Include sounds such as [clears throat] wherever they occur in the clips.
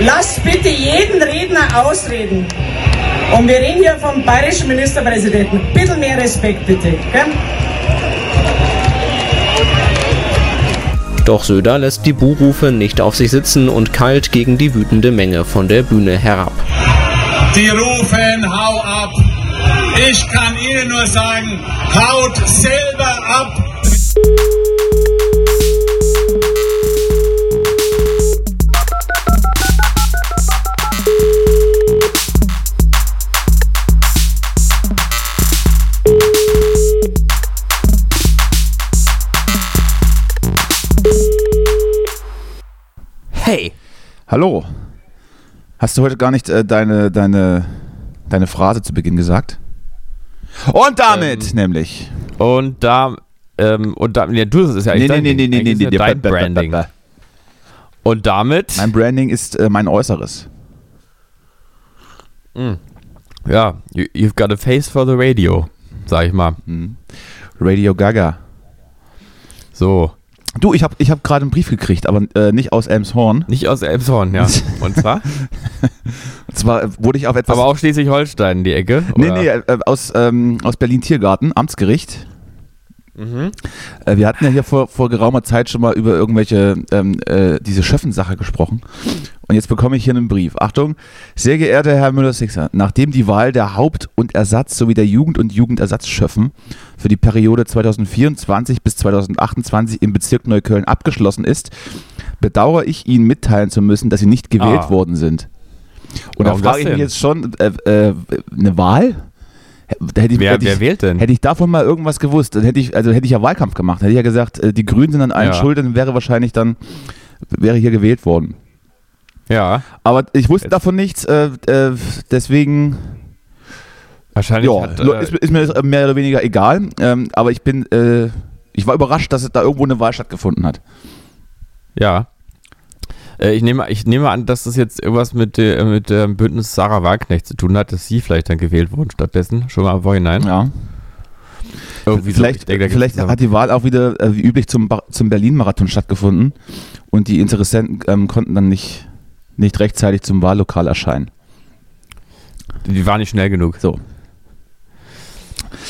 lasst bitte jeden Redner ausreden. Und wir reden hier vom bayerischen Ministerpräsidenten. Bitte mehr Respekt, bitte. Gell? Doch Söder lässt die Buhrufe nicht auf sich sitzen und kalt gegen die wütende Menge von der Bühne herab. Die rufen, hau ab. Ich kann Ihnen nur sagen, haut selber ab. Hey! Hallo. Hast du heute gar nicht äh, deine, deine, deine Phrase zu Beginn gesagt? Und damit nämlich. Und da, ähm, und da, ja, du, das ist ja eigentlich Nee, dein nee, nee, nee, nee, nee, ja dein bäh, bäh, bäh, Branding. Und damit, Mein Branding ist äh, mein Äußeres. ja, you, you've got a face for the radio, sag ich mal. Radio Gaga. So, Du, ich habe ich hab gerade einen Brief gekriegt, aber äh, nicht aus Elmshorn. nicht aus Elmshorn, ja. [laughs] Und zwar? Und zwar äh, wurde ich auf etwas. Aber auch Schleswig-Holstein, die Ecke? nee, oder? nee, äh, aus, ähm, aus Berlin-Tiergarten, Amtsgericht. Mhm. Äh, wir hatten ja hier vor, vor geraumer Zeit schon mal über irgendwelche, ähm, äh, diese Schöffen-Sache gesprochen. Und jetzt bekomme ich hier einen Brief. Achtung, sehr geehrter Herr Müller-Sixer, nachdem die Wahl der Haupt- und Ersatz sowie der Jugend- und Jugendersatzschöffen für die Periode 2024 bis 2028 im Bezirk Neukölln abgeschlossen ist, bedauere ich Ihnen mitteilen zu müssen, dass Sie nicht gewählt Ah. worden sind. Und Warum da frage ich mich jetzt schon, äh, äh, eine Wahl? Hätte ich, Wer, hätte ich, wer wählt denn? Hätte ich davon mal irgendwas gewusst, dann hätte ich, also hätte ich ja Wahlkampf gemacht. Hätte ich ja gesagt, äh, die Grünen sind an allen Ja. schuld, dann wäre wahrscheinlich dann, wäre hier gewählt worden. Ja, Aber ich wusste davon nichts, äh, äh, deswegen, wahrscheinlich ja, hat, äh, ist, ist mir mehr oder weniger egal. Ähm, aber ich bin, äh, ich war überrascht, dass es da irgendwo eine Wahl stattgefunden hat. ja. Äh, Ich nehme, ich nehme an, dass das jetzt irgendwas mit, mit dem Bündnis Sarah Wagenknecht zu tun hat, dass sie vielleicht dann gewählt wurden stattdessen, schon mal im Vorhinein. Ja. Irgendwie so. vielleicht Ich denke, vielleicht hat die Wahl auch wieder äh, wie üblich zum, Ba- zum Berlin-Marathon stattgefunden und die Interessenten ähm, konnten dann nicht, nicht rechtzeitig zum Wahllokal erscheinen. die war nicht schnell genug. So.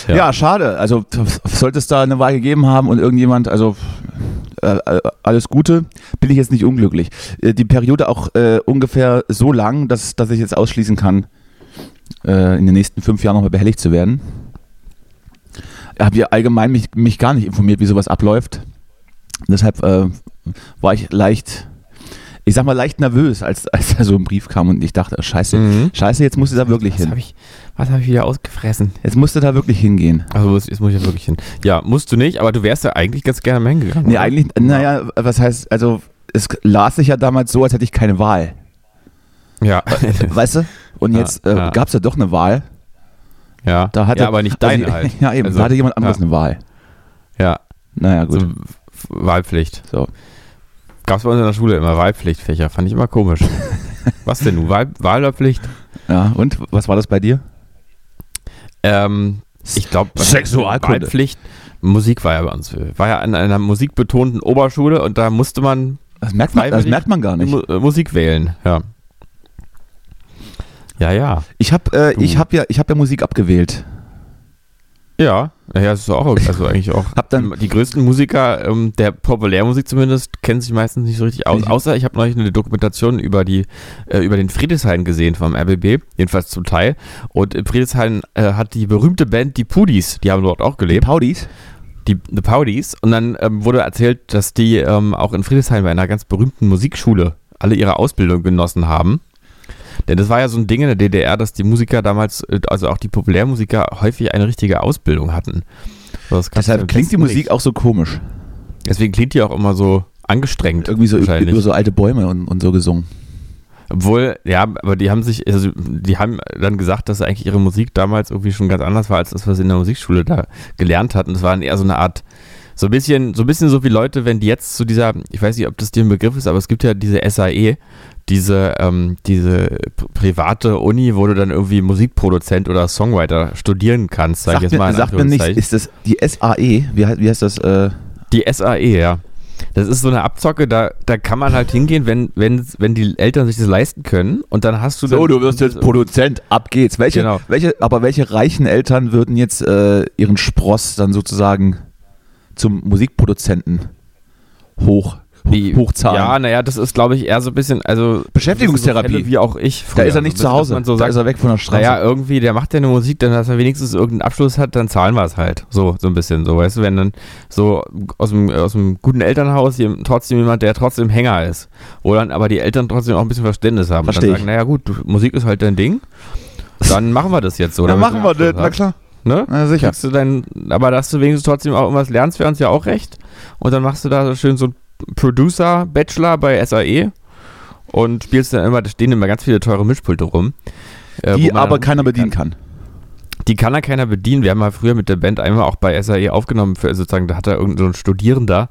Ja. Ja, schade. Also sollte es da eine Wahl gegeben haben und irgendjemand, also alles Gute, bin ich jetzt nicht unglücklich. Äh, die Periode auch äh, ungefähr so lang, dass, dass ich jetzt ausschließen kann, äh, in den nächsten fünf Jahren nochmal behelligt zu werden. Ich habe ja allgemein mich, mich gar nicht informiert, wie sowas abläuft. Deshalb äh, war ich leicht, ich sag mal leicht nervös, als, [laughs] als da so ein Brief kam und ich dachte, scheiße, Mhm. scheiße, jetzt musst du da wirklich Was hin. habe ich, was hab ich wieder ausgefressen? Jetzt musst du da wirklich hingehen. Also jetzt muss ich ja wirklich hin. Ja, musst du nicht, aber du wärst ja eigentlich ganz gerne mal hingegangen. Nee, oder? eigentlich, naja, was heißt, also es las sich ja damals so, als hätte ich keine Wahl. Ja. [laughs] Weißt du? Und Ja, jetzt äh, ja. gab es ja doch eine Wahl. ja. Da hatte, ja, aber nicht deine also, halt. [laughs] Ja, eben, Also, da hatte jemand anderes ja. eine Wahl. Ja, Naja, gut. so F- Wahlpflicht. So. Gab es bei uns in der Schule immer Wahlpflichtfächer. Fand ich immer komisch. [laughs] Was denn nun? Wahl, Wahl oder Pflicht? Ja, und was war das bei dir? Ähm, ich glaube, Sexualkunde. Wahlpflicht. Musik war ja bei uns. War ja an einer musikbetonten Oberschule und da musste man Das merkt man, das merkt man gar nicht. Äh, Musik wählen. Ja. Ja, ja. Ich habe äh, ich hab ja, ich hab ja Musik abgewählt. Ja, ja, das ist auch, also eigentlich auch. Hab dann- die größten Musiker ähm, der Populärmusik zumindest kennen sich meistens nicht so richtig aus. Außer ich habe neulich eine Dokumentation über die äh, über den Friedrichshain gesehen vom RBB, jedenfalls zum Teil. Und in Friedrichshain äh, hat die berühmte Band die Pudis, die haben dort auch gelebt, Paudis? die The Powdies. Und dann ähm, wurde erzählt, dass die ähm, auch in Friedrichshain bei einer ganz berühmten Musikschule alle ihre Ausbildung genossen haben. Denn das war ja so ein Ding in der DDR, dass die Musiker damals, äh, also auch die Populärmusiker, häufig eine richtige Ausbildung hatten. So, das kannst du Deshalb klingt die Musik nicht. auch so komisch. Deswegen klingt die auch immer so angestrengt. Irgendwie so über so alte Bäume und, und so gesungen. Obwohl, ja, aber die haben sich, also die haben dann gesagt, dass eigentlich ihre Musik damals irgendwie schon ganz anders war, als das, was sie in der Musikschule da gelernt hatten. Das war eher so eine Art, so ein bisschen, so ein bisschen so wie Leute, wenn die jetzt zu dieser, ich weiß nicht, ob das dir ein Begriff ist, aber es gibt ja diese SAE, diese, ähm, diese private Uni, wo du dann irgendwie Musikproduzent oder Songwriter studieren kannst, sag ich Sagt jetzt mir, mal in sagt mir Anführungszeichen. ist das die SAE? Wie, wie heißt das? Äh, Die SAE, ja. Das ist so eine Abzocke, da, da kann man halt hingehen, wenn, wenn, wenn die Eltern sich das leisten können. Und dann hast du. So, du wirst jetzt Produzent, ab geht's. Welche, Genau. welche, aber welche reichen Eltern würden jetzt äh, ihren Spross dann sozusagen zum Musikproduzenten hoch, Wie- hochzahlen? Ja, naja, das ist, glaube ich, eher so ein bisschen, also Beschäftigungstherapie. so Fälle wie auch ich. da früher. ist er nicht So zu Hause. so da sagt, ist er weg von der Straße. naja, irgendwie, der macht ja eine Musik, dann dass er wenigstens irgendeinen Abschluss hat, dann zahlen wir es halt. So, so ein bisschen. So, weißt du, wenn dann so aus dem, aus dem guten Elternhaus trotzdem jemand, der trotzdem Hänger ist. Wo dann aber die Eltern trotzdem auch ein bisschen Verständnis haben. Und dann sagen, naja gut, Musik ist halt dein Ding. Dann machen wir das jetzt so. dann machen wir das, na klar. Ne? Na, sicher. Kriegst du dein, aber dass du wenigstens trotzdem auch irgendwas lernst, wäre uns ja auch recht. Und dann machst du da so schön so einen Producer-Bachelor bei SAE und spielst dann immer, da stehen immer ganz viele teure Mischpulte rum. äh, Die aber keiner bedienen kann. kann. Die kann ja keiner bedienen. Wir haben mal früher mit der Band einmal auch bei SAE aufgenommen, für, sozusagen, da hat da irgendein so ein Studierender,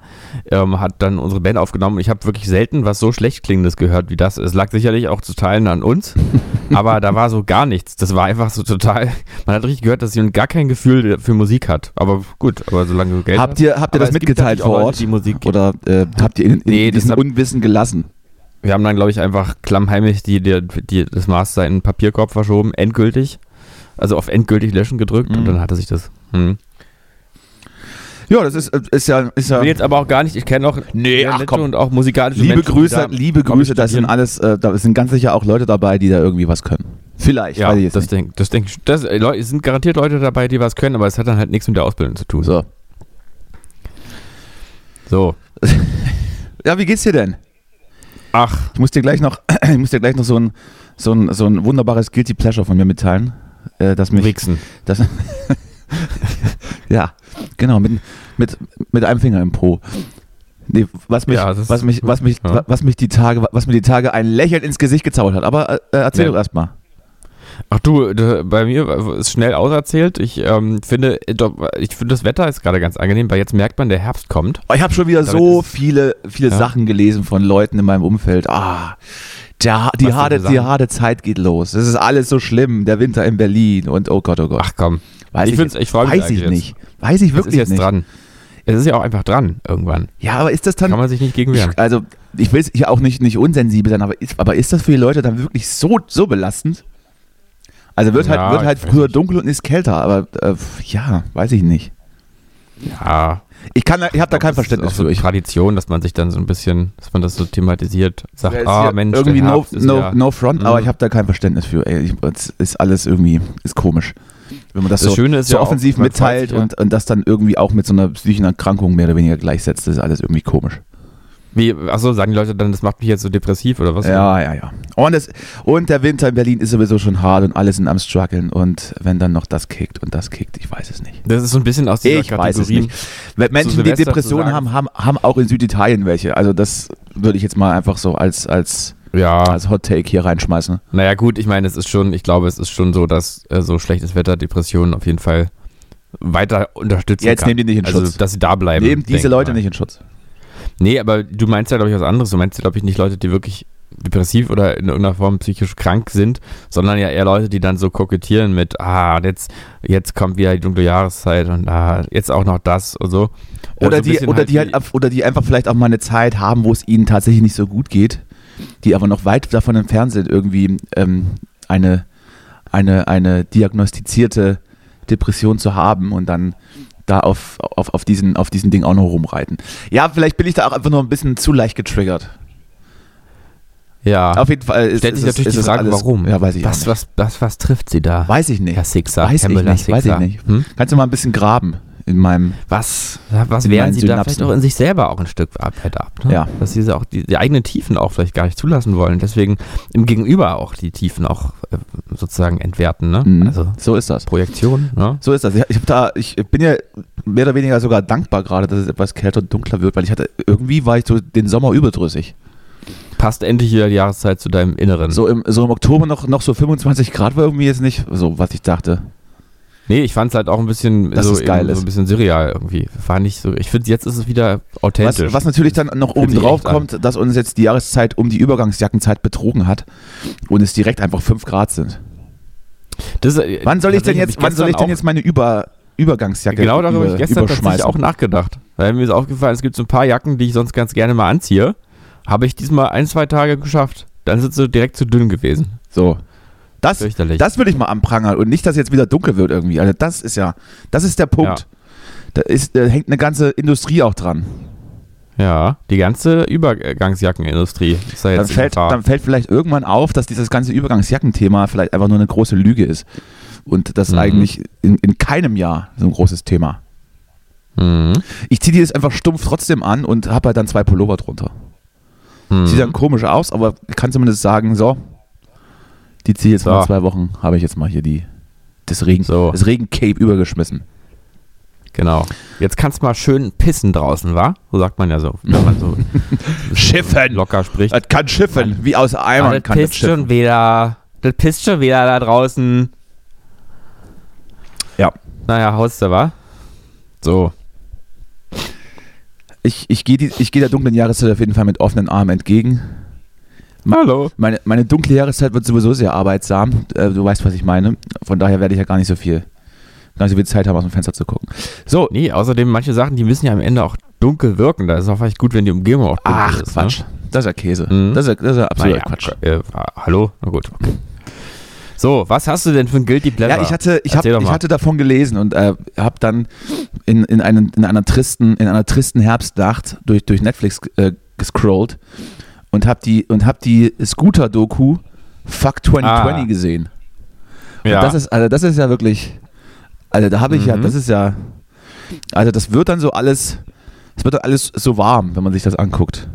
ähm, hat dann unsere Band aufgenommen ich habe wirklich selten was so schlecht klingendes gehört wie das. Es lag sicherlich auch zu Teilen an uns, [laughs] aber da war so gar nichts. Das war einfach so total, man hat richtig gehört, dass sie gar kein Gefühl für Musik hat. Aber gut, aber solange du Geld Habt ihr, habt ihr das mitgeteilt vor Ort? die Musik Oder äh, habt ihr in, in Nee, diesem Unwissen gelassen? Wir haben dann, glaube ich, einfach klammheimlich die, die, die, das Master in den Papierkorb verschoben, endgültig. Also auf endgültig löschen gedrückt und Mhm. dann hatte sich das. Hm. Ja, das ist, äh, ist ja, ist Ich ja will jetzt aber auch gar nicht, ich kenne auch Nee, ach komm. und auch musikalische liebe Menschen, Grüße, da, liebe Grüße, das sind alles, äh, da sind ganz sicher auch Leute dabei, die da irgendwie was können. Vielleicht, Ja, weiß ich jetzt das denke das denk ich. Das, äh, Leute, sind garantiert Leute dabei, die was können, aber es hat dann halt nichts mit der Ausbildung zu tun. So. So. [laughs] Ja, wie geht's dir denn? Ach, Ich muss dir gleich noch, [clears throat] ich muss dir gleich noch so ein, so ein, so ein wunderbares Guilty Pleasure von mir mitteilen. Äh, dass mich, Wichsen. das, [laughs] ja, genau, mit, mit, mit einem Finger im Po. Nee, was mich, Ja, was mich, was mich, Ja. was mich die Tage, was mir die Tage ein Lächeln ins Gesicht gezaubert hat. Aber äh, erzähl Ja. doch erstmal. Ach du, bei mir ist schnell auserzählt. Ich ähm, finde, äh, ich finde das Wetter ist gerade ganz angenehm, weil jetzt merkt man, der Herbst kommt. Oh, Ich habe schon wieder Damit so viele, viele Ja. Sachen gelesen von Leuten in meinem Umfeld. Ah, der, die, Was harte, die harte Zeit geht los. Es ist alles so schlimm. Der Winter in Berlin und oh Gott, oh Gott. Ach komm, weiß ich find's- ich freu mich Weiß ich eigentlich jetzt. Weiß ich es wirklich ist jetzt nicht. dran. Es ist ja auch einfach dran irgendwann. Ja, aber ist das dann. Kann man sich nicht gegen wehren. ich, also, ich will hier auch nicht, nicht unsensibel sein, aber ist, aber ist das für die Leute dann wirklich so, so belastend? Also wird Ja, halt, wird halt früher nicht. dunkel und ist kälter, aber äh, ja, weiß ich nicht. Ja. Ich, kann, da- ich habe da kein Das ist Verständnis auch so für. Ich, Tradition, dass man sich dann so ein bisschen, dass man das so thematisiert, sagt, Ja, ah ja Mensch, irgendwie no, no, ja, no front, Mhm. aber ich habe da kein Verständnis für. Ey, ich, das ist alles irgendwie ist komisch. Wenn man das, Das so, Schöne ist so ja auch, offensiv freut mitteilt ja. und, und das dann irgendwie auch mit so einer psychischen Erkrankung mehr oder weniger gleichsetzt, das ist alles irgendwie komisch. Wie, achso, sagen die Leute dann, das macht mich jetzt so depressiv oder was? Ja, ja, ja. Und, es, und der Winter in Berlin ist sowieso schon hart und alle sind am struggeln und wenn dann noch das kickt und das kickt, ich weiß es nicht. Das ist so ein bisschen aus dieser Ich weiß es Kategorie. nicht. Menschen, die Depressionen haben, haben, haben auch in Süditalien welche. Also das würde ich jetzt mal einfach so als, als, Ja, als Hot Take hier reinschmeißen. naja gut, ich meine, es ist schon, ich glaube, es ist schon so, dass äh, so schlechtes Wetter, Depressionen auf jeden Fall weiter unterstützen jetzt kann. nehmen die nicht in also, Schutz. dass sie da bleiben. Nehmen diese Leute mal. nicht in Schutz. Nee, aber du meinst ja, glaube ich, was anderes. Du meinst ja, glaube ich, nicht Leute, die wirklich depressiv oder in irgendeiner Form psychisch krank sind, sondern ja eher Leute, die dann so kokettieren mit, ah, jetzt, jetzt kommt wieder die dunkle Jahreszeit und ah, jetzt auch noch das und so. Oder, Also ein die, bisschen oder, die halt, wie- ab- oder die einfach vielleicht auch mal eine Zeit haben, wo es ihnen tatsächlich nicht so gut geht, die aber noch weit davon entfernt sind, irgendwie ähm, eine, eine, eine diagnostizierte Depression zu haben und dann da auf, auf, auf, diesen, auf diesen Ding auch noch rumreiten. Ja, vielleicht bin ich da auch einfach nur ein bisschen zu leicht getriggert. ja. Auf jeden Fall ist, Stellt sich natürlich ist die Frage, alles, warum. Ja, weiß ich was, nicht. was, was, was trifft sie da? Weiß ich nicht. Herr Sixer, Weiß ich nicht, weiß ich nicht. Hm? Kannst du mal ein bisschen graben in meinem. Was, was meinen sie da Synapsen. vielleicht auch in sich selber auch ein Stück weit ab? Ne? Ja. Dass sie auch die, die eigenen Tiefen auch vielleicht gar nicht zulassen wollen. Deswegen im Gegenüber auch die Tiefen auch äh, sozusagen entwerten. Ne? Mhm. Also So ist das. Projektion. Ne? So ist das. Ich, hab da, ich bin ja mehr oder weniger sogar dankbar gerade, dass es etwas kälter und dunkler wird, weil ich hatte, irgendwie war ich so den Sommer überdrüssig. Passt endlich wieder die Jahreszeit zu deinem Inneren. So im, so im Oktober noch, noch so 25 Grad war irgendwie jetzt nicht so, was ich dachte. Nee, ich fand es halt auch ein bisschen Dass so, geil so ein bisschen surreal irgendwie. War nicht so. Ich finde, jetzt ist es wieder Was, authentisch. was natürlich dann noch oben drauf echt an. kommt, dass uns jetzt die Jahreszeit um die Übergangsjackenzeit betrogen hat und es direkt einfach 5 Grad sind. Das, äh, Wann soll ich denn jetzt, wann soll ich denn jetzt meine Über, Übergangsjacke Genau darüber habe ich über, gestern tatsächlich auch nachgedacht. Weil mir ist aufgefallen, es gibt so ein paar Jacken, die ich sonst ganz gerne mal anziehe. Habe ich diesmal ein, zwei Tage geschafft. Dann sind sie direkt zu dünn gewesen. So. Das, das würde ich mal anprangern und nicht, dass jetzt wieder dunkel wird irgendwie. Also das ist ja, das ist der Punkt. Ja. Da, ist, da hängt eine ganze Industrie auch dran. Ja, die ganze Übergangsjackenindustrie ist da Dann fällt, dann fällt vielleicht irgendwann auf, dass dieses ganze Übergangsjackenthema vielleicht einfach nur eine große Lüge ist. Und das Mhm. eigentlich in, in keinem Jahr so ein großes Thema. Mhm. Ich ziehe die jetzt einfach stumpf trotzdem an und habe halt dann zwei Pullover drunter. Mhm. Sieht dann komisch aus, aber kann zumindest sagen, so, die ziehe ich jetzt So. mal zwei Wochen, habe ich jetzt mal hier die, das Regen, So. das Regencape übergeschmissen. Genau. Jetzt kannst du mal schön pissen draußen, wa? So sagt man ja so, wenn man so [laughs] Schiffen! locker spricht. Das kann schiffen, wie aus Eimern das kann das pisst schon schiffen. wieder. Das pisst schon wieder da draußen. Ja. Naja, haust du, wa? So. Ich, ich gehe gehe der dunklen Jahreszeit auf jeden Fall mit offenen Armen entgegen. Hallo. Meine, meine dunkle Jahreszeit wird sowieso sehr arbeitsam. Äh, du weißt, was ich meine. Von daher werde ich ja gar nicht so viel, gar nicht so viel Zeit haben, aus dem Fenster zu gucken. So, Nee, außerdem, manche Sachen, die müssen ja am Ende auch dunkel wirken. Da ist auch vielleicht gut, wenn die Umgebung auch dunkel ach ist. Quatsch. Das ist ja Käse. Mhm. Das, ist ja, das ist ja Ne? absoluter Naja, Quatsch. Äh, hallo? Na gut. Okay. So, was hast du denn für ein Guilty Pleasure? Ja, ich hatte, ich, hab, ich hatte davon gelesen und äh, habe dann in, in, einen, in, einer tristen, in einer tristen Herbstnacht durch, durch Netflix äh, gescrollt und habe die, und hab die Scooter-Doku Fuck 2020 Ah. gesehen. Und ja. das ist, also das ist ja wirklich, also da habe ich ja, Mhm. das ist ja, also das wird dann so alles, es wird dann alles so warm, wenn man sich das anguckt.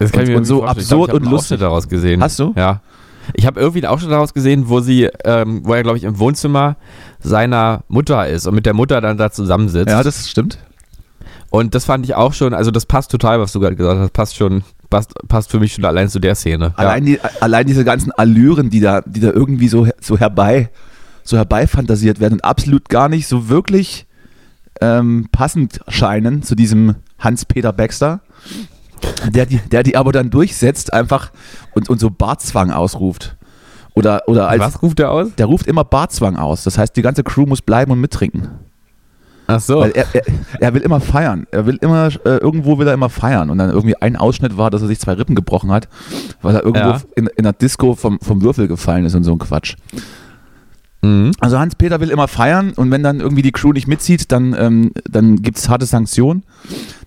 Das kann Und- ich mir und so vorstellen. absurd ich glaub, ich und lustig. Daraus gesehen. Hast du? Ja. Ich habe irgendwie einen Ausschnitt daraus gesehen, wo sie, ähm, wo er, glaube ich, im Wohnzimmer seiner Mutter ist und mit der Mutter dann da zusammensitzt. Ja, das stimmt. und das fand ich auch schon, also das passt total, was du gerade gesagt hast, passt schon, passt, passt für mich schon allein zu der Szene. Allein, die, allein diese ganzen Allüren, die da, die da irgendwie so, so herbei, so herbeifantasiert werden und absolut gar nicht so wirklich ähm, passend scheinen zu diesem Hans-Peter Baxter, der die, der die aber dann durchsetzt einfach und, und so Bartzwang ausruft. Oder, oder ja. als, Was ruft er aus? der ruft immer Bartzwang aus. Das heißt, die ganze Crew muss bleiben und mittrinken. Ach so. Weil er, er, er will immer feiern. Er will immer, äh, irgendwo will er immer feiern. Und dann irgendwie ein Ausschnitt war, dass er sich zwei Rippen gebrochen hat, weil er irgendwo Ja. in, in einer Disco vom, vom Würfel gefallen ist und so ein Quatsch. Mhm. Also Hans-Peter will immer feiern und wenn dann irgendwie die Crew nicht mitzieht, dann, ähm, dann gibt es harte Sanktionen.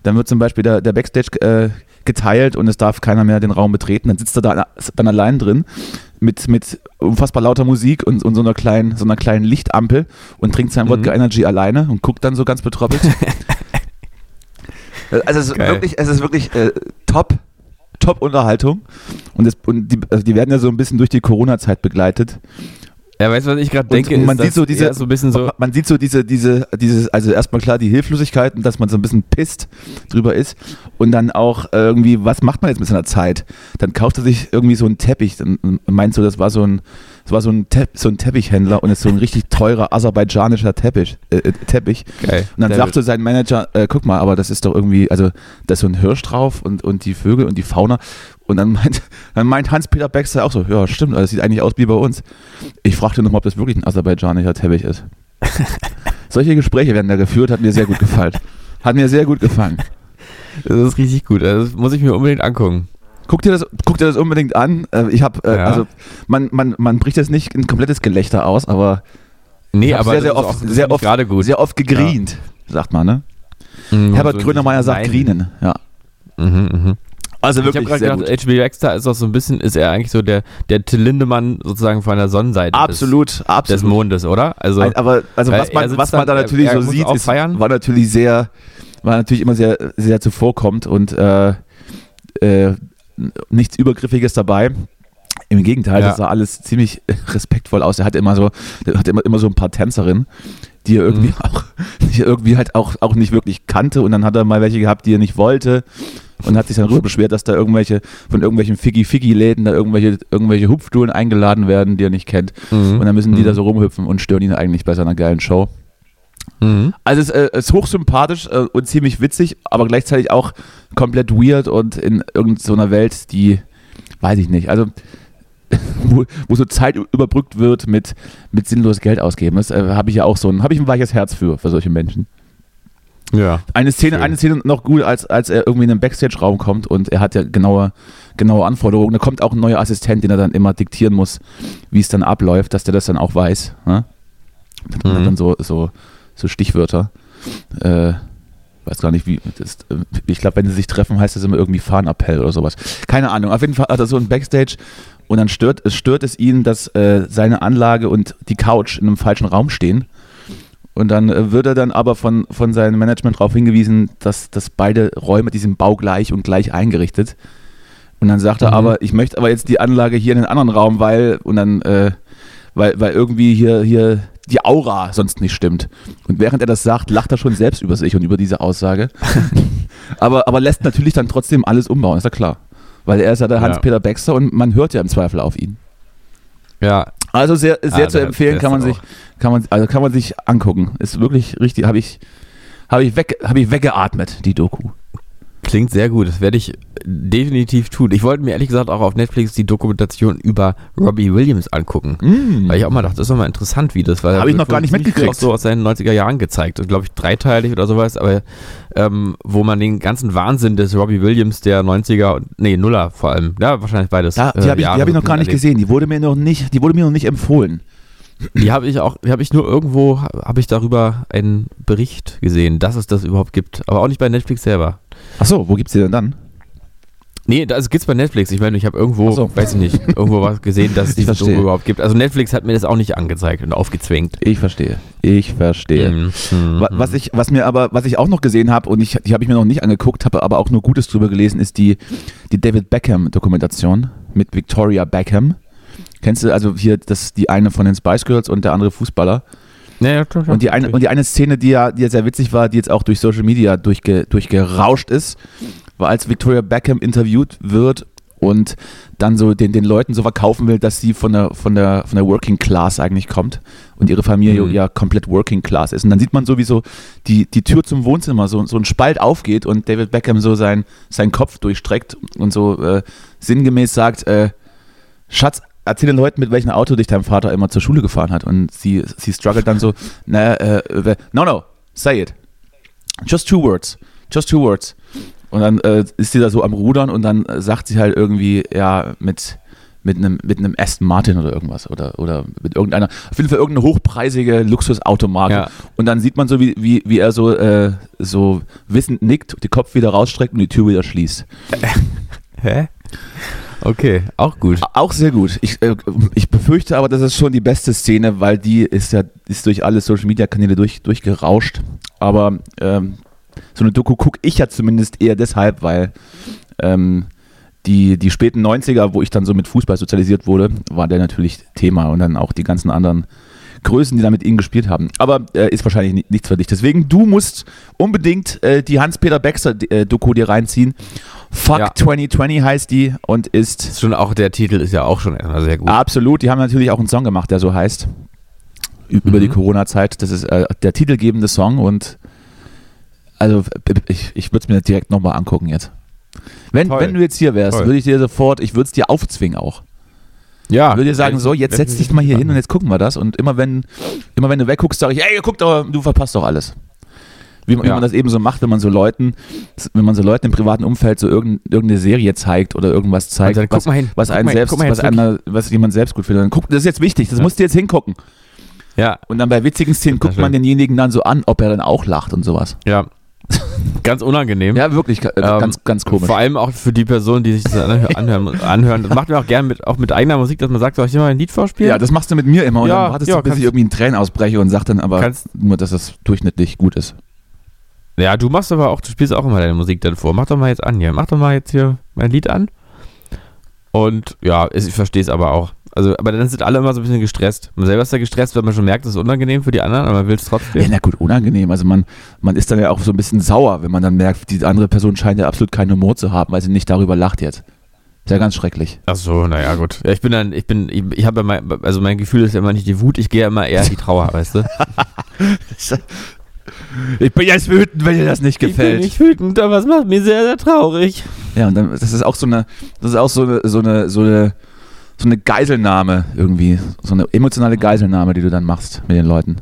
Dann wird zum Beispiel der, der Backstage äh, geteilt und es darf keiner mehr den Raum betreten. Dann sitzt er da dann allein drin mit, mit unfassbar lauter Musik und, und so, einer kleinen, so einer kleinen Lichtampel und trinkt sein Mhm. Wodka Energy alleine und guckt dann so ganz betroppelt. [laughs] also es ist Geil. wirklich, es ist wirklich äh, top, top Unterhaltung. Und, es, und die, also die werden ja so ein bisschen durch die Corona-Zeit begleitet. Ja, weißt du, was ich gerade Und denke? man ist, sieht so diese- so ein bisschen so. Man sieht so diese, diese, dieses, also erstmal klar die Hilflosigkeit und dass man so ein bisschen pisst drüber ist und dann auch irgendwie, was macht man jetzt mit seiner Zeit? Dann kauft er sich irgendwie so einen Teppich, dann meinst du, das war so ein, das war so ein, Te so ein Teppichhändler und ist so ein richtig teurer aserbaidschanischer Teppich, äh, äh, Teppich. Geil. Und dann sagt so sein Manager, äh, guck mal, aber das ist doch irgendwie, also da ist so ein Hirsch drauf und, und die Vögel und die Fauna. Und dann meint, [laughs] dann meint Hans-Peter Baxter auch so, ja stimmt, das sieht eigentlich aus wie bei uns. Ich fragte nochmal, ob das wirklich ein aserbaidschanischer Teppich ist. [laughs] Solche Gespräche werden da geführt, hat mir sehr gut gefallen. Hat mir sehr gut gefallen. Das ist richtig gut. Das muss ich mir unbedingt angucken. Guck dir das, guck dir das unbedingt an. Äh, Ich habe, äh, Ja. also man, man, man bricht jetzt nicht ein komplettes Gelächter aus, aber Nee, aber sehr, sehr oft, sehr oft, gerade gut. sehr oft gegrient, sagt man, ne? Mhm, Herbert so Grönemeyer sagt Nein. grinen, ja. Mhm, mhm. Also Ich habe wirklich gerade gedacht, gut. H.B. Baxter ist auch so ein bisschen, ist er eigentlich so der, der Till Lindemann sozusagen von der Sonnenseite Absolut, des, des absolut. Mondes, oder? Also, Ein, aber also was man, was man da natürlich er so sieht, ist, war natürlich sehr, war natürlich immer sehr, sehr zuvorkommt und äh, äh, nichts Übergriffiges dabei. Im Gegenteil, Ja. das sah alles ziemlich [laughs] respektvoll aus. Er hatte immer so, er hatte immer, immer so ein paar Tänzerinnen, die er irgendwie Mhm. auch, [laughs] die er irgendwie halt auch, auch nicht wirklich kannte und dann hat er mal welche gehabt, die er nicht wollte und hat sich dann darüber beschwert, dass da irgendwelche von irgendwelchen Figgy-Figgy-Läden da irgendwelche, irgendwelche Hupfdulen eingeladen werden, die er nicht kennt. Mhm. Und dann müssen die Mhm. da so rumhüpfen und stören ihn eigentlich bei seiner geilen Show. Mhm. Also es äh, ist hochsympathisch äh, und ziemlich witzig, aber gleichzeitig auch komplett weird und in irgendeiner Welt, die, weiß ich nicht, also [laughs] wo, wo so Zeit überbrückt wird mit, mit sinnlos Geld ausgeben. Das äh, habe ich ja auch so ein, habe ich ein weiches Herz für, für solche Menschen. Ja. Eine Szene, Schön. eine Szene noch gut, als, als er irgendwie in den Backstage-Raum kommt und er hat ja genaue, genaue Anforderungen. Da kommt auch ein neuer Assistent, den er dann immer diktieren muss, wie es dann abläuft, dass der das dann auch weiß. Ne? Dann Mhm. dann so, so, so Stichwörter. Äh, weiß gar nicht, wie. Das, äh, ich glaube, wenn sie sich treffen, heißt das immer irgendwie Fahnenappell oder sowas. Keine Ahnung. Auf jeden Fall hat er so ein Backstage und dann stört, es stört es ihn, dass äh, seine Anlage und die Couch in einem falschen Raum stehen. Und dann äh, wird er dann aber von, von seinem Management darauf hingewiesen, dass, dass beide Räume, die sind baugleich und gleich eingerichtet. Und dann sagt er Mhm. aber, ich möchte aber jetzt die Anlage hier in den anderen Raum, weil, und dann, äh, weil, weil irgendwie hier, hier die Aura sonst nicht stimmt. Und während er das sagt, lacht er schon selbst über sich und über diese Aussage. [laughs] aber, aber lässt natürlich dann trotzdem alles umbauen, ist ja klar. Weil er ist ja der. Hans-Peter Baxter und man hört ja im Zweifel auf ihn. Ja, Also sehr, sehr Ah, zu empfehlen, kann man sich, auch- kann man, also kann man sich angucken. Ist wirklich richtig, habe ich, habe ich, weg, habe ich weggeatmet, die Doku. Klingt sehr gut. Das werde ich definitiv tun. Ich wollte mir ehrlich gesagt auch auf Netflix die Dokumentation über Robbie Williams angucken. Weil ich auch mal dachte, das ist doch mal interessant, wie das war. Hab ich noch gar nicht mitgekriegt. Auch so aus seinen 90er Jahren gezeigt. Glaube ich, dreiteilig oder sowas, aber ähm, wo man den ganzen Wahnsinn des Robbie Williams der 90er, und nee, Nuller vor allem, ja, wahrscheinlich beides. Da, die äh, habe ich, hab ich noch gar nicht erlebt. gesehen. Die wurde mir noch nicht, die wurde mir noch nicht empfohlen. Die habe ich auch, die habe ich nur irgendwo, habe ich darüber einen Bericht gesehen, dass es das überhaupt gibt. Aber auch nicht bei Netflix selber. Ach so, wo gibt's die denn dann? Nee, das gibt's bei Netflix. Ich meine, ich habe irgendwo, so. weiß ich nicht, irgendwo was gesehen, dass [laughs] es verstehe. Doku überhaupt gibt. Also Netflix hat mir das auch nicht angezeigt und aufgezwängt. Ich verstehe. Ich verstehe. Mhm. Mhm. Wa- Was ich, was mir aber, was ich auch noch gesehen habe und ich, die habe ich mir noch nicht angeguckt, habe aber auch nur Gutes drüber gelesen, ist die, die David Beckham Dokumentation mit Victoria Beckham. Kennst du also hier das die eine von den Spice Girls und der andere Fußballer? Ja, klar, klar. Und die eine, und die eine Szene, die ja, die ja sehr witzig war, die jetzt auch durch Social Media durchge, durchgerauscht ist, war als Victoria Beckham interviewt wird und dann so den, den Leuten so verkaufen will, dass sie von der, von der, von der Working Class eigentlich kommt und ihre Familie Mhm. ja komplett Working Class ist. Und dann sieht man sowieso die, die Tür zum Wohnzimmer, so, so ein Spalt aufgeht und David Beckham so sein, seinen Kopf durchstreckt und so äh, sinngemäß sagt, äh, Schatz, erzähl den Leuten, mit welchem Auto dich dein Vater immer zur Schule gefahren hat. Und sie, sie struggelt dann so, [laughs] na, äh, no, no, say it. Just two words. Just two words. Und dann äh, ist sie da so am Rudern und dann äh, sagt sie halt irgendwie, ja, mit, mit einem mit einem Aston Martin oder irgendwas oder, oder mit irgendeiner, auf jeden Fall irgendeine hochpreisige Luxusautomarke. Ja. Und dann sieht man so, wie, wie, wie er so, äh, so wissend nickt, den Kopf wieder rausstreckt und die Tür wieder schließt. Hä? [laughs] Okay, auch gut. Auch sehr gut. Ich, äh, ich befürchte aber, das ist schon die beste Szene, weil die ist ja ist durch alle Social Media Kanäle durch, durchgerauscht. Aber ähm, so eine Doku gucke ich ja zumindest eher deshalb, weil ähm, die, die späten 90er, wo ich dann so mit Fußball sozialisiert wurde, war der natürlich Thema und dann auch die ganzen anderen Größen, die da mit ihnen gespielt haben. Aber äh, ist wahrscheinlich ni- nichts für dich. Deswegen, du musst unbedingt äh, die Hans-Peter Baxter-Doku dir reinziehen. Fuck Ja. 2020 heißt die und ist Ist schon auch, der Titel ist ja auch schon sehr gut. Absolut, die haben natürlich auch einen Song gemacht, der so heißt. Über die Mhm. Corona-Zeit. Das ist äh, der titelgebende Song und also ich, ich würde es mir direkt nochmal angucken jetzt. Wenn, Toll. wenn du jetzt hier wärst, würde ich dir sofort, ich würde es dir aufzwingen auch. Ja. Ich würde dir sagen, so, jetzt setz dich mal hier hin und jetzt gucken wir das. Und immer wenn, immer wenn du wegguckst, sage ich, ey, guck doch, du verpasst doch alles. Wie, man- wie Ja. man das eben so macht, wenn man so Leuten, wenn man so Leuten im privaten Umfeld so irgend, irgendeine Serie zeigt oder irgendwas zeigt, dann was, hin, was einen selbst, mal was, einer, was jemand selbst gut findet. Dann guck, das ist jetzt wichtig, das musst du jetzt hingucken. Ja, Und dann bei witzigen Szenen guckt man denjenigen dann so an, ob er dann auch lacht und sowas. ja. Ganz unangenehm. Ja, wirklich, äh, Ähm, ganz, ganz komisch. Vor allem auch für die Personen, die sich das anhö- anhören. anhören. Das macht man auch gerne mit, auch mit eigener Musik, dass man sagt, soll ich dir mal ein Lied vorspielen? Ja, das machst du mit mir immer und Ja, dann wartest ja, du, bis ich irgendwie in Tränen ausbreche und sag dann aber Kannst- nur, dass das durchschnittlich gut ist. Ja, du machst aber auch, du spielst auch immer deine Musik dann vor. Mach doch mal jetzt an hier. Mach doch mal jetzt hier mein Lied an. Und ja, ich verstehe es aber auch. Also, aber dann sind alle immer so ein bisschen gestresst. Man selber ist ja gestresst, weil man schon merkt, es ist unangenehm für die anderen, aber man will es Ja, trotzdem. na gut, unangenehm. Also man, man ist dann ja auch so ein bisschen sauer, wenn man dann merkt, die andere Person scheint ja absolut keinen Humor zu haben, weil sie nicht darüber lacht jetzt. Ist ja ganz schrecklich. Ach so, naja, gut. Ja, ich bin dann, ich bin, ich, ich habe ja mein, also mein Gefühl ist ja immer nicht die Wut, ich gehe ja immer eher in die Trauer, weißt du? [laughs] [laughs] Ich bin jetzt wütend, wenn dir das nicht Ich bin nicht wütend, aber es macht mich sehr, sehr traurig. Ja, und dann, das ist auch so eine, das ist auch so eine, so eine, so eine, so eine Geiselnahme irgendwie. So eine emotionale Geiselnahme, die du dann machst mit den Leuten.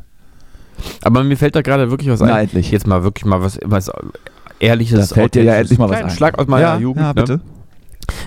Aber mir fällt da gerade wirklich was ein. Na, endlich. Jetzt mal wirklich mal was, was Ehrliches. Da fällt dir ja endlich mal was ein. Schlag aus meiner ja, Jugend. Ja, ne?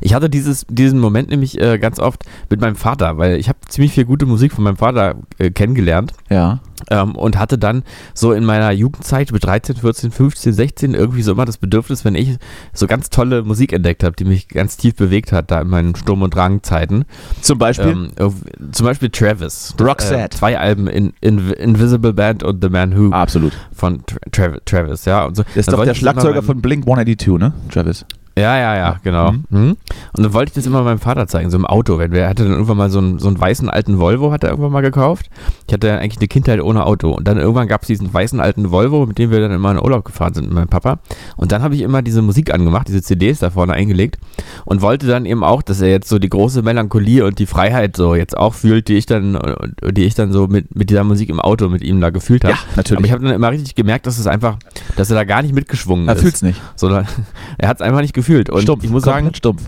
Ich hatte dieses, diesen Moment nämlich äh, ganz oft mit meinem Vater, weil ich habe ziemlich viel gute Musik von meinem Vater äh, kennengelernt Ja. ähm, und hatte dann so in meiner Jugendzeit mit 13, 14, 15, 16 irgendwie so immer das Bedürfnis, wenn ich so ganz tolle Musik entdeckt habe, die mich ganz tief bewegt hat, da in meinen Sturm- und Drangzeiten. Zum Beispiel. Ähm, zum Beispiel Travis. Roxette. Äh, zwei Alben in, in Invisible Band und The Man Who Absolut. von Tra Travis, Travis, ja. Und so. Das ist Dann doch der Schlagzeuger von Blink 182, ne? Travis. Ja, ja, ja, genau. Mhm. Mhm. Und dann wollte ich das immer meinem Vater zeigen, so im Auto. Wenn wir, er hatte dann irgendwann mal so einen, so einen weißen alten Volvo, hat er irgendwann mal gekauft. Ich hatte ja eigentlich eine Kindheit ohne Auto. Und dann irgendwann gab es diesen weißen alten Volvo, mit dem wir dann immer in Urlaub gefahren sind mit meinem Papa. Und dann habe ich immer diese Musik angemacht, diese CDs da vorne eingelegt und wollte dann eben auch, dass er jetzt so die große Melancholie und die Freiheit so jetzt auch fühlt, die ich dann, die ich dann so mit, mit dieser Musik im Auto mit ihm da gefühlt habe. Ja, natürlich. Aber ich habe dann immer richtig gemerkt, dass es einfach, dass er da gar nicht mitgeschwungen Er ist. fühlt's nicht. Sondern [laughs] er hat es einfach nicht gefühlt. Und ich muss sagen, stumpf.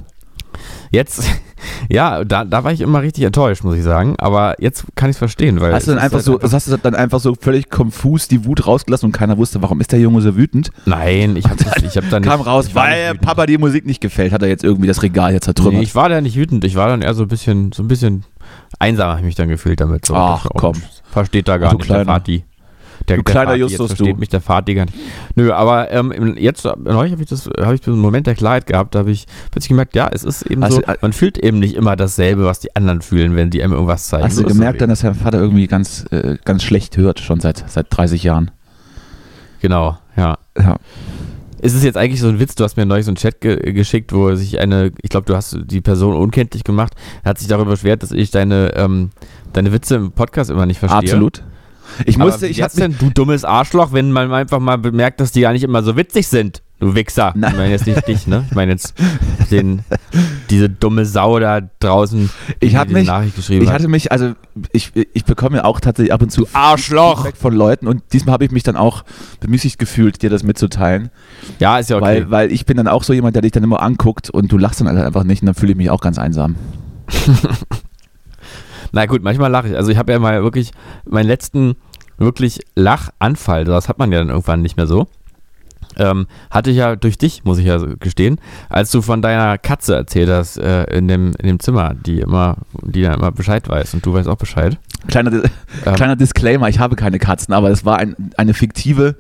jetzt, [laughs] ja, da, da war ich immer richtig enttäuscht, muss ich sagen. Aber jetzt kann ich es verstehen, weil. Hast du dann einfach so, halt hast du dann einfach so völlig konfus die Wut rausgelassen und keiner wusste, warum ist der Junge so wütend? Nein, ich habe ich hab dann [laughs] Kam nicht, raus, weil nicht Papa die Musik nicht gefällt, hat er jetzt irgendwie das Regal jetzt zertrümmert. Nee, ich war da nicht wütend, ich war dann eher so ein bisschen, so ein bisschen einsam habe ich mich dann gefühlt damit. So. Ach, komm. Versteht da gar Du nicht kleiner- der Vati. Der, du der kleiner Vati, Justus, jetzt versteht du. mich der Vati gar nicht. Nö, aber ähm, jetzt, neulich habe ich das, habe ich einen Moment der Klarheit gehabt, da habe ich plötzlich gemerkt, ja, es ist eben Also, so, äh, man fühlt eben nicht immer dasselbe, was die anderen fühlen, wenn die einem irgendwas zeigen. Hast So du gemerkt dann, dass dein Vater irgendwie ganz, äh, ganz schlecht hört, schon seit, seit 30 Jahren? Genau, ja. Ja. Ist es jetzt eigentlich so ein Witz? Du hast mir neulich so einen Chat ge geschickt, wo sich eine, ich glaube, du hast die Person unkenntlich gemacht, hat sich darüber beschwert, dass ich deine, ähm, deine Witze im Podcast immer nicht verstehe. Absolut. Ich musste, ich hatte denn, du dummes Arschloch, wenn man einfach mal bemerkt, dass die gar nicht immer so witzig sind. Du Wichser. Nein. Ich meine jetzt nicht dich, ne? Ich meine jetzt den, diese dumme Sau da draußen, die Ich diese mich- Nachricht geschrieben Ich hat. hatte mich, also ich, ich bekomme ja auch tatsächlich ab und zu Arschloch! Feedback von Leuten und diesmal habe ich mich dann auch bemüßigt gefühlt, dir das mitzuteilen, Ja, ist ja okay. weil, weil ich bin dann auch so jemand, der dich dann immer anguckt und du lachst dann halt einfach nicht und dann fühle ich mich auch ganz einsam. [laughs] Na gut, manchmal lache ich. Also ich habe ja mal wirklich meinen letzten wirklich Lachanfall, das hat man ja dann irgendwann nicht mehr so. Ähm, hatte ich ja durch dich, muss ich ja gestehen, als du von deiner Katze erzählt hast äh, in, dem, in dem Zimmer, die immer, die dann immer Bescheid weiß und du weißt auch Bescheid. Kleiner, Ähm. kleiner Disclaimer, ich habe keine Katzen, aber es war ein, eine fiktive,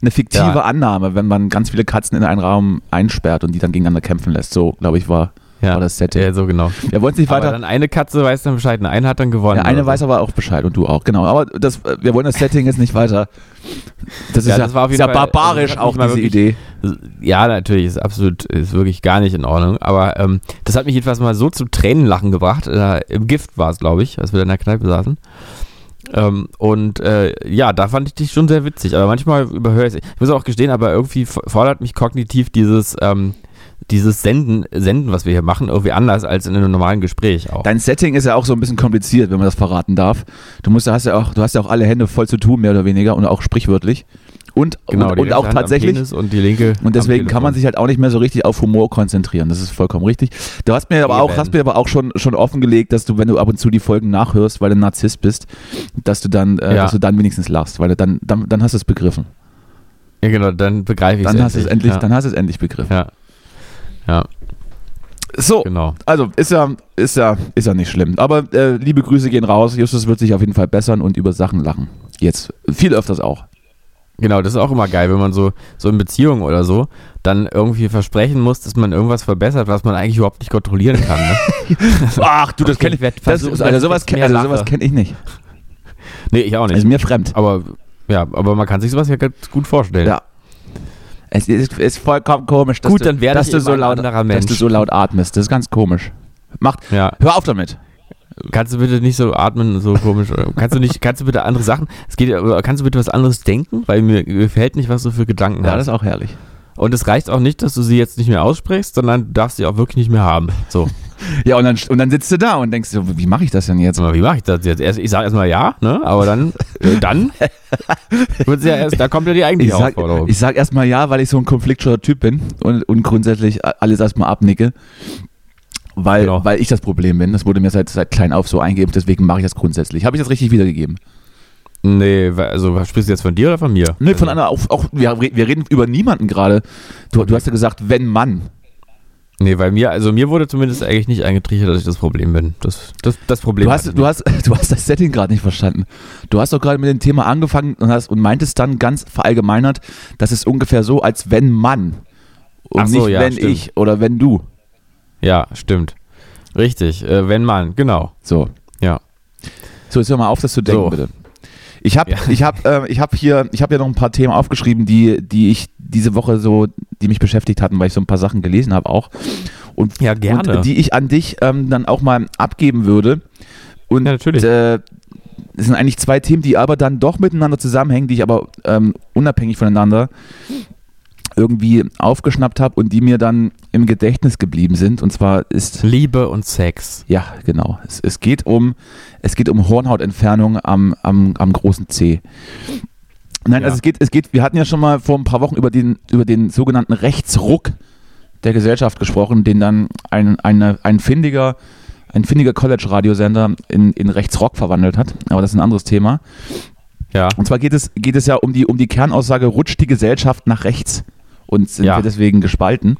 eine fiktive Ja. Annahme, wenn man ganz viele Katzen in einen Raum einsperrt und die dann gegeneinander kämpfen lässt. So, glaube ich, war, Ja, war das Setting. ja so genau. Wir wollen es nicht Aber weiter. dann eine Katze weiß dann Bescheid, eine hat dann gewonnen. Der eine weiß so. aber auch Bescheid und du auch, genau. Aber das, wir wollen das Setting jetzt nicht weiter. Das ist Ja, ja, das war auf jeden ja Fall- barbarisch also auch diese wirklich- Idee. Ja, natürlich, ist absolut, ist wirklich gar nicht in Ordnung. Aber ähm, das hat mich jedenfalls mal so zum Tränenlachen gebracht. Äh, Im Gift war es, glaube ich, als wir da in der Kneipe saßen. Ähm, und äh, ja, da fand ich dich schon sehr witzig. Aber manchmal überhöre ich es. Ich muss auch gestehen, aber irgendwie fordert mich kognitiv dieses, ähm, dieses Senden, Senden, was wir hier machen, irgendwie anders als in einem normalen Gespräch auch. Dein Setting ist ja auch so ein bisschen kompliziert, wenn man das verraten darf. Du musst, hast ja auch, du hast ja auch alle Hände voll zu tun, mehr oder weniger, und auch sprichwörtlich. Und, genau, und, und auch Hand tatsächlich. Und die linke. Und deswegen kann man sich halt auch nicht mehr so richtig auf Humor konzentrieren. Das ist vollkommen richtig. Du hast mir aber auch, Eben. hast mir aber auch schon, schon offengelegt, dass du, wenn du ab und zu die Folgen nachhörst, weil du ein Narzisst bist, dass du dann, äh, Ja. dass du dann wenigstens lachst, weil du dann, dann, dann hast du es begriffen. Ja, genau, dann begreife ich Dann hast du es endlich, Ja. dann hast du es endlich begriffen. ja. Ja, So, genau. also ist ja, ist ja, ist ja nicht schlimm. Aber äh, liebe Grüße gehen raus. Justus wird sich auf jeden Fall bessern und über Sachen lachen. Jetzt viel öfters auch. Genau, das ist auch immer geil, wenn man so, so in Beziehungen oder so dann irgendwie versprechen muss, dass man irgendwas verbessert, was man eigentlich überhaupt nicht kontrollieren kann. Ne? [laughs] Ach du, das Okay, kenne ich. Das, also sowas ich kenne also sowas kenn ich nicht. nee, ich auch nicht. Ist mir fremd. aber ja, aber man kann sich sowas ja ganz gut vorstellen. Ja. Es ist, ist vollkommen komisch, dass, Gut, du, dann werde dass, ich du so laut, anderer dass du so laut atmest. Das ist ganz komisch. Macht, Ja. hör auf damit. Kannst du bitte nicht so atmen, so komisch. Kannst du nicht, kannst du bitte andere Sachen, es geht, ja- kannst du bitte was anderes denken? Weil mir gefällt nicht, was du für Gedanken Ja, das hast. ist auch herrlich. Und es reicht auch nicht, dass du sie jetzt nicht mehr aussprichst, sondern du darfst sie auch wirklich nicht mehr haben. So. [laughs] Ja, und dann, und dann sitzt du da und denkst, so, wie mache ich das denn jetzt? Wie mache ich das jetzt? Erst, ich sage erstmal ja, ne? Aber dann, äh, dann [laughs] wird's ja erst, da kommt ja die Ich eigentliche sag, Herausforderung. ich sag erstmal ja, weil ich so ein konfliktscheuer Typ bin und, und grundsätzlich alles erstmal abnicke. Weil, Genau. weil ich das Problem bin. Das wurde mir seit, seit klein auf so eingegeben, deswegen mache ich das grundsätzlich. Habe ich das richtig wiedergegeben? Nee, also sprichst du jetzt von dir oder von mir? Nee, von einer, auch, auch wir, wir reden über niemanden gerade. Du, du hast ja gesagt, wenn Mann. Nee, weil mir, also mir wurde zumindest eigentlich nicht eingetrichtert, dass ich das Problem bin. Das, das, das Problem. Du hast, du, hast, [laughs] du hast das Setting gerade nicht verstanden. Du hast doch gerade mit dem Thema angefangen und, hast, und meintest dann ganz verallgemeinert, das ist ungefähr so, als wenn Mann. Und so, nicht ja, wenn stimmt. ich oder wenn du. Ja, stimmt. Richtig, äh, wenn man, genau. So. Ja. So, jetzt hör mal auf, das zu denken, So. bitte. Ich habe Ja. ich hab, äh, ich hab hier, ich hab ja noch ein paar Themen aufgeschrieben, die, die ich diese Woche so, die mich beschäftigt hatten, weil ich so ein paar Sachen gelesen habe auch. Und, Ja, gerne. und die ich an dich ähm, dann auch mal abgeben würde. Und Ja, natürlich. Äh, es sind eigentlich zwei Themen, die aber dann doch miteinander zusammenhängen, die ich aber ähm, unabhängig voneinander irgendwie aufgeschnappt habe und die mir dann im Gedächtnis geblieben sind. Und zwar ist Liebe und Sex. ja, genau. Es, es, geht, um, es geht um Hornhautentfernung am, am, am großen C. Nein, Ja. also es geht, es geht, wir hatten ja schon mal vor ein paar Wochen über den, über den sogenannten Rechtsruck der Gesellschaft gesprochen, den dann ein, eine, ein findiger, ein findiger College-Radiosender in, in Rechtsrock verwandelt hat. Aber das ist ein anderes Thema. Ja. Und zwar geht es, geht es ja um die, um die Kernaussage, rutscht die Gesellschaft nach rechts und sind Ja. wir deswegen gespalten.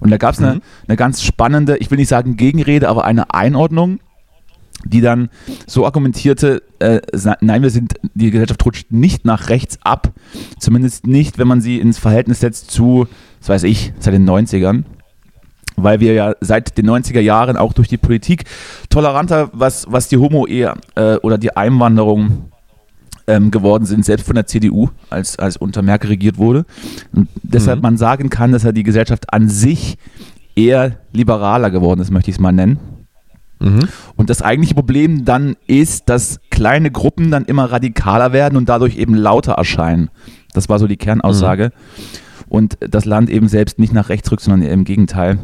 Und da gab es eine, Mhm. eine ganz spannende, ich will nicht sagen Gegenrede, aber eine Einordnung, die dann so argumentierte, äh, nein, wir sind, die Gesellschaft rutscht nicht nach rechts ab, zumindest nicht, wenn man sie ins Verhältnis setzt zu, was weiß ich, seit den 90ern. Weil wir ja seit den 90er Jahren auch durch die Politik toleranter, was, was die Homo-Ehe äh, oder die Einwanderung ähm, geworden sind, selbst von der CDU, als, als unter Merkel regiert wurde. Und deshalb Mhm. man sagen kann, dass ja die Gesellschaft an sich eher liberaler geworden ist, möchte ich es mal nennen. Mhm. Und das eigentliche Problem dann ist, dass kleine Gruppen dann immer radikaler werden und dadurch eben lauter erscheinen. Das war so die Kernaussage. Und das Land eben selbst nicht nach rechts rückt, sondern im Gegenteil.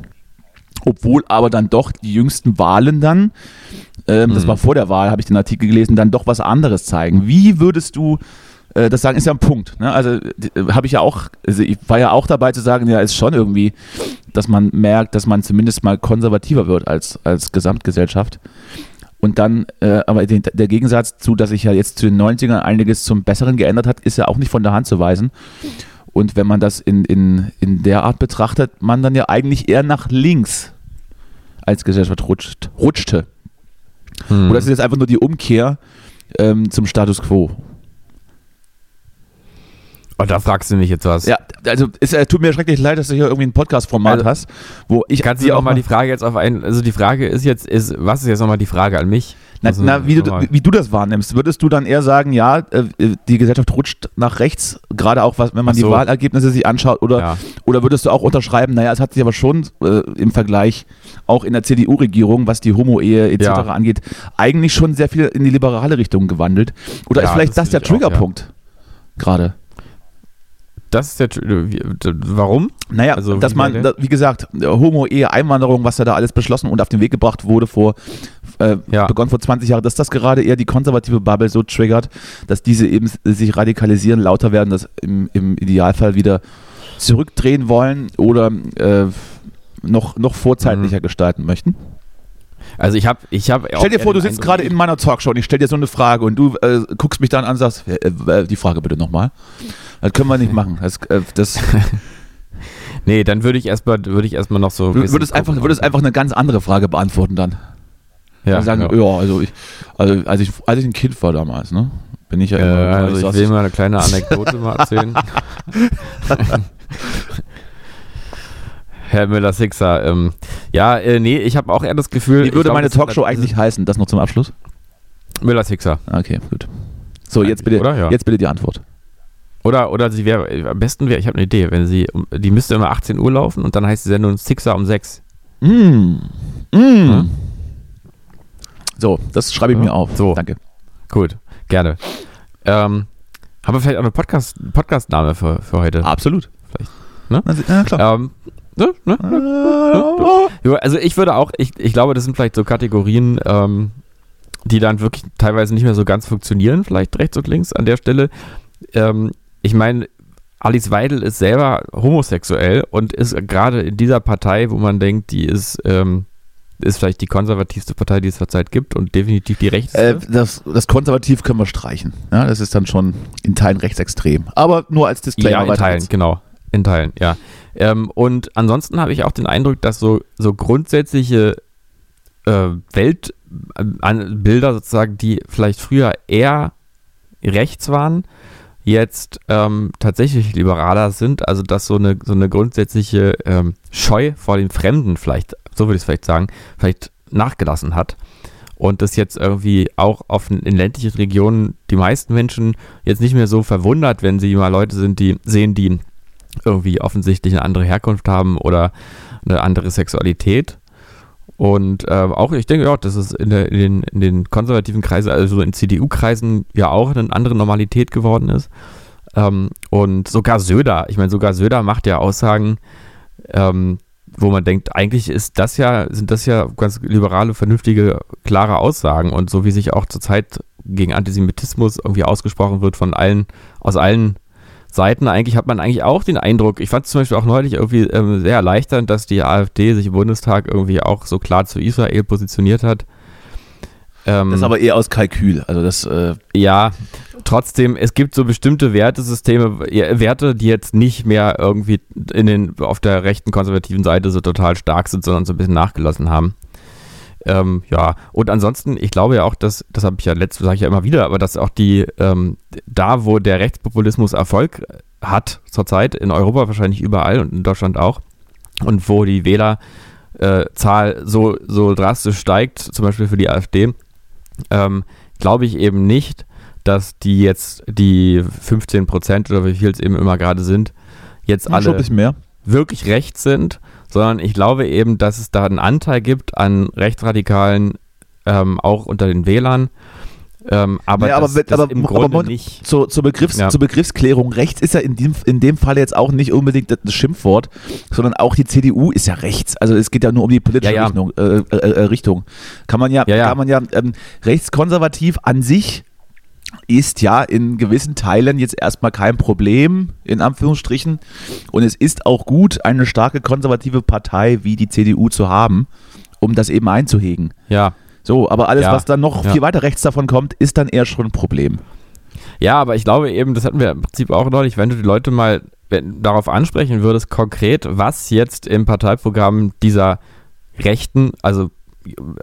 Obwohl aber dann doch die jüngsten Wahlen dann, ähm, das Mhm. war vor der Wahl, habe ich den Artikel gelesen, dann doch was anderes zeigen. Wie würdest du äh, das sagen, ist ja ein Punkt. Ne? Also äh, habe ich ja auch, also ich war ja auch dabei zu sagen, ja, ist schon irgendwie, dass man merkt, dass man zumindest mal konservativer wird als, als Gesamtgesellschaft. Und dann, äh, aber den, der Gegensatz zu, dass sich ja jetzt zu den 90ern einiges zum Besseren geändert hat, ist ja auch nicht von der Hand zu weisen. Und wenn man das in, in, in der Art betrachtet, man dann ja eigentlich eher nach links als Gesellschaft rutscht, rutschte. Mhm. Oder ist es jetzt einfach nur die Umkehr ähm, zum Status quo? Und da fragst du mich jetzt was. Ja, also es äh, tut mir schrecklich leid, dass du hier irgendwie ein Podcast-Format Also, hast, wo ich Kannst du auch mal die Frage jetzt auf einen, also die Frage ist jetzt, ist, was ist jetzt nochmal die Frage an mich? Na, Also, na, wie, du, wie du das wahrnimmst, würdest du dann eher sagen, ja, äh, die Gesellschaft rutscht nach rechts, gerade auch was, wenn man Ach die so. Wahlergebnisse sich anschaut, oder, Ja. oder würdest du auch unterschreiben, naja, es hat sich aber schon äh, im Vergleich auch in der CDU-Regierung, was die Homo-Ehe etc. Ja. angeht, eigentlich schon sehr viel in die liberale Richtung gewandelt. Oder Ja, ist vielleicht das das, der. Triggerpunkt gerade? Das ist der, d- warum? Naja, Also, dass man, da, wie gesagt, Homo-Ehe, Einwanderung, was da da alles beschlossen und auf den Weg gebracht wurde vor, äh, Ja. begonnen vor 20 Jahren, dass das gerade eher die konservative Bubble so triggert, dass diese eben sich radikalisieren, lauter werden, das im, im Idealfall wieder zurückdrehen wollen oder äh, noch, noch vorzeitlicher gestalten möchten. Also ich habe, ich habe. Stell dir vor, du sitzt gerade in meiner Talkshow und ich stelle dir so eine Frage und du äh, guckst mich dann an und sagst, äh, äh, die Frage bitte nochmal. Das können wir nicht [laughs] machen. Das, äh, das, [laughs] Nee, dann würde ich erstmal, würde ich erstmal noch so. ein du würdest einfach, würdest einfach eine ganz andere Frage beantworten dann. ja, Ja, sagen, ja. ja, also ich, also als ich, als ich ein Kind war damals, ne, bin ich ja immer, also ich saß- will mal eine kleine Anekdote mal erzählen. [laughs] Herr Müller-Sixer, ähm, ja, äh, nee, ich habe auch eher das Gefühl. Wie würde glaub, meine Talkshow eigentlich heißen? Das noch zum Abschluss? Müller-Sixer. Okay, gut. So, jetzt bitte, Oder? Ja. jetzt bitte die Antwort. Oder, oder sie wäre, äh, am besten wäre, ich habe eine Idee, wenn sie, die müsste immer 18 Uhr laufen und dann heißt die Sendung Sixer um 6. Mm. Mm. Ja. So, das schreibe ich Ja. mir auf. So. Danke. Gut, gerne. Ähm, haben wir vielleicht auch eine Podcast, Podcast-Name für, für heute? Absolut. Vielleicht, ne? Na, ja, klar. Ähm, also ich würde auch, ich, ich glaube, das sind vielleicht so Kategorien, ähm, die dann wirklich teilweise nicht mehr so ganz funktionieren, vielleicht rechts und links an der Stelle. Ähm, ich meine, Alice Weidel ist selber homosexuell und ist gerade in dieser Partei, wo man denkt, die ist, ähm, ist vielleicht die konservativste Partei, die es zurzeit gibt und definitiv die rechteste. Äh, das, das konservativ können wir streichen. Ja, das ist dann schon in Teilen rechtsextrem. Aber nur als Disclaimer. ja, in Teilen, geht's. genau. In Teilen, ja. Ähm, und ansonsten habe ich auch den Eindruck, dass so, so grundsätzliche äh, Weltbilder sozusagen, die vielleicht früher eher rechts waren, jetzt ähm, tatsächlich liberaler sind. Also dass so eine, so eine grundsätzliche ähm, Scheu vor dem Fremden vielleicht, so würde ich es vielleicht sagen, vielleicht nachgelassen hat. Und das jetzt irgendwie auch auf, in ländlichen Regionen die meisten Menschen jetzt nicht mehr so verwundert, wenn sie mal Leute sind, die sehen, die irgendwie offensichtlich eine andere Herkunft haben oder eine andere Sexualität. Und äh, auch, ich denke auch, dass es in, der, in, den, in den konservativen Kreisen, also in CDU-Kreisen, ja auch eine andere Normalität geworden ist. Ähm, und sogar Söder, ich meine, sogar Söder macht ja Aussagen, ähm, wo man denkt, eigentlich ist das ja, sind das ja ganz liberale, vernünftige, klare Aussagen. Und so wie sich auch zurzeit gegen Antisemitismus irgendwie ausgesprochen wird von allen, aus allen Seiten, eigentlich hat man eigentlich auch den Eindruck, ich fand es zum Beispiel auch neulich irgendwie ähm, sehr erleichternd, dass die AfD sich im Bundestag irgendwie auch so klar zu Israel positioniert hat. Ähm, Das ist aber eher aus Kalkül. Also das, äh, ja, trotzdem, es gibt so bestimmte Wertesysteme, Werte, die jetzt nicht mehr irgendwie in den, auf der rechten konservativen Seite so total stark sind, sondern so ein bisschen nachgelassen haben. Ähm, ja, und ansonsten, ich glaube ja auch, dass, das habe ich ja letztes, sage ich ja immer wieder, aber dass auch die, ähm, da wo der Rechtspopulismus Erfolg hat zurzeit, in Europa wahrscheinlich überall und in Deutschland auch, und wo die Wählerzahl so, so drastisch steigt, zum Beispiel für die AfD, ähm, glaube ich eben nicht, dass die jetzt die 15 Prozent oder wie viel es eben immer gerade sind, jetzt alle wirklich rechts sind, sondern ich glaube eben, dass es da einen Anteil gibt an Rechtsradikalen, ähm, auch unter den Wählern. Ähm, aber, Ja, aber das, das aber- im aber Grunde Mon- nicht. Zur, zur, Begriffs-, Ja. zur Begriffsklärung, rechts ist ja in dem, in dem Fall jetzt auch nicht unbedingt das Schimpfwort, sondern auch die CDU ist ja rechts. Also es geht ja nur um die politische Ja. Richtung, äh, äh, äh, Richtung. Kann man ja. kann man ja ähm, rechtskonservativ an sich ist ja in gewissen Teilen jetzt erstmal kein Problem, in Anführungsstrichen. Und es ist auch gut, eine starke konservative Partei wie die CDU zu haben, um das eben einzuhegen. Ja. So, aber alles, Ja. was dann noch Ja. viel weiter rechts davon kommt, ist dann eher schon ein Problem. Ja, aber ich glaube eben, das hatten wir im Prinzip auch neulich, wenn du die Leute mal wenn, darauf ansprechen würdest, konkret, was jetzt im Parteiprogramm dieser Rechten, also